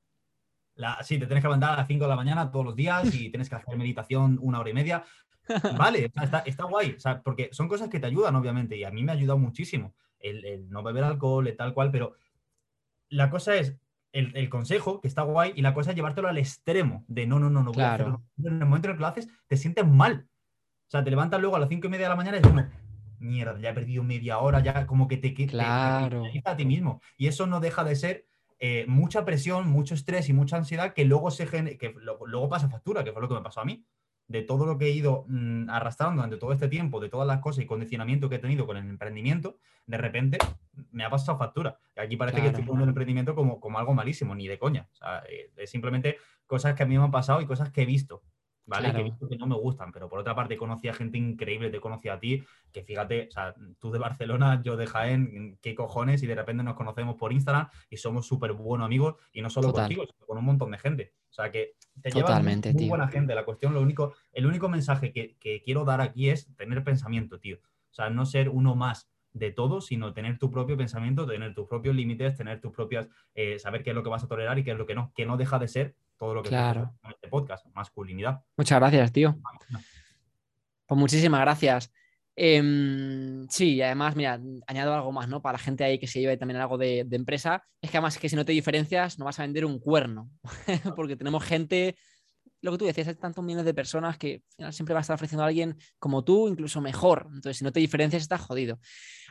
La, sí, te tienes que levantar a las 5 de la mañana todos los días y tienes que hacer meditación una hora y media. Vale, está, está, guay, o sea, porque son cosas que te ayudan, obviamente, y a mí me ha ayudado muchísimo el, el no beber alcohol, el tal cual, pero la cosa es, el, consejo, que está guay, y la cosa es llevártelo al extremo de no, no, no, no voy a hacerlo. En el momento en el que lo haces, te sientes mal. O sea, te levantas luego a las cinco y media de la mañana y es como, mierda, ya he perdido media hora, ya como que te, claro. a ti mismo. Y eso no deja de ser eh, mucha presión, mucho estrés y mucha ansiedad que luego, se que luego pasa factura, que fue lo que me pasó a mí de todo lo que he ido mm, arrastrando durante todo este tiempo, de todas las cosas y condicionamiento que he tenido con el emprendimiento, de repente me ha pasado factura. Aquí parece que estoy poniendo el emprendimiento como, como algo malísimo, ni de coña. O sea, eh, es simplemente cosas que a mí me han pasado y cosas que he visto. ¿Vale? Que he visto que no me gustan, pero por otra parte conocí a gente increíble, te conocí a ti, que fíjate, o sea, tú de Barcelona, yo de Jaén, qué cojones, y de repente nos conocemos por Instagram y somos súper buenos amigos, y no solo contigo, sino con un montón de gente. O sea, que te Totalmente, muy, buena gente. La cuestión, lo único, el único mensaje que, quiero dar aquí es tener pensamiento, tío. O sea, no ser uno más de todo, sino tener tu propio pensamiento, tener tus propios límites, tener tus propias, eh, saber qué es lo que vas a tolerar y qué es lo que no, que no deja de ser todo lo que claro. en este podcast, masculinidad. Muchas gracias, tío. Pues muchísimas gracias. Em, sí, además, mira, añado algo más, ¿no? Para la gente ahí que se lleve también algo de, de empresa, es que además que si no te diferencias, no vas a vender un cuerno, porque tenemos gente lo que tú decías, hay tantos millones de personas que al final siempre va a estar ofreciendo a alguien como tú, incluso mejor. Entonces, si no te diferencias, estás jodido.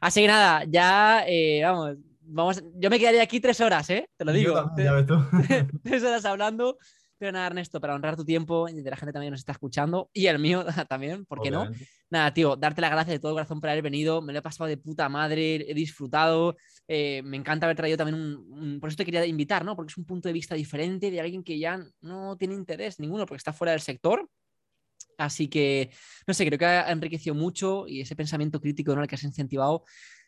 Así que nada, ya, eh, vamos, vamos, yo me quedaría aquí tres horas, ¿eh? Te lo digo. tres horas hablando. Pero nada, Ernesto, para honrar tu tiempo y de la gente también nos está escuchando y el mío también, ¿por qué no? Nada, tío, darte las gracias de todo corazón por haber venido. Me lo he pasado de puta madre, he disfrutado. Eh, me encanta haber traído también un, Por eso te quería invitar, ¿no? Porque es un punto de vista diferente de alguien que ya no tiene interés ninguno porque está fuera del sector. Así que, no sé, creo que ha enriquecido mucho y ese pensamiento crítico ¿no? el que has incentivado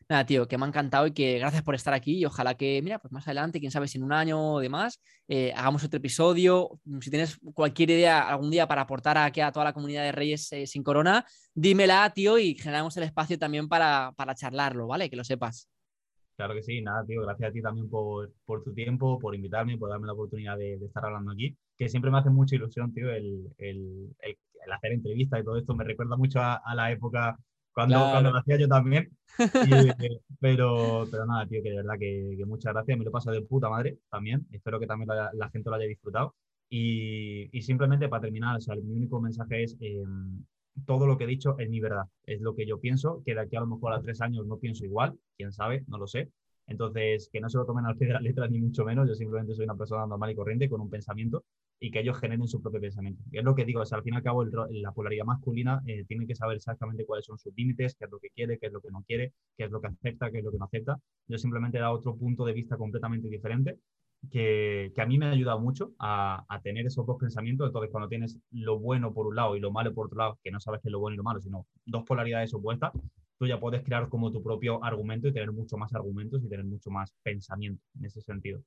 nada, tío, que me ha encantado y que gracias por estar aquí y ojalá que, mira, pues más adelante, quién sabe si en un año o demás, eh, hagamos otro episodio. Si tienes cualquier idea algún día para aportar aquí a toda la comunidad de Reyes eh, sin Corona, dímela, tío, y generamos el espacio también para, para charlarlo, ¿vale? Que lo sepas. Claro que sí, nada, tío, gracias a ti también por, por tu tiempo, por invitarme, por darme la oportunidad de, estar hablando aquí, que siempre me hace mucha ilusión, tío, el, el, hacer entrevistas y todo esto, me recuerda mucho a la época cuando, cuando lo hacía yo también. pero, pero nada, tío, que de verdad que, muchas gracias. Me lo paso de puta madre también. Espero que también la, gente lo haya disfrutado. Y, y, simplemente para terminar, o sea, mi único mensaje es em, todo lo que he dicho es mi verdad. Es lo que yo pienso, que de aquí a lo mejor a tres años no pienso igual, quién sabe, no lo sé. Entonces, que no se lo tomen al pie de la letra ni mucho menos. Yo simplemente soy una persona normal y corriente con un pensamiento y que ellos generen su propio pensamiento. Y es lo que digo, es al fin y al cabo la polaridad masculina eh, tiene que saber exactamente cuáles son sus límites, qué es lo que quiere, qué es lo que no quiere, qué es lo que acepta, qué es lo que no acepta. Yo simplemente dado otro punto de vista completamente diferente que, que a mí me ha ayudado mucho a, a, tener esos dos pensamientos. Entonces, cuando tienes lo bueno por un lado y lo malo por otro lado, que no sabes qué es lo bueno y lo malo, sino dos polaridades opuestas, tú ya puedes crear como tu propio argumento y tener mucho más argumentos y tener mucho más pensamiento en ese sentido.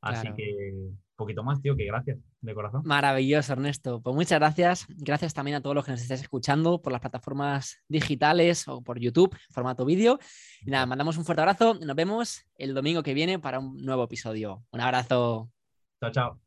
Así que un poquito más, tío, que gracias de corazón. Maravilloso, Ernesto. Pues muchas gracias. Gracias también a todos los que nos estáis escuchando por las plataformas digitales o por YouTube, formato vídeo. Y nada, mandamos un fuerte abrazo y nos vemos el domingo que viene para un nuevo episodio. Un abrazo. Chao, chao.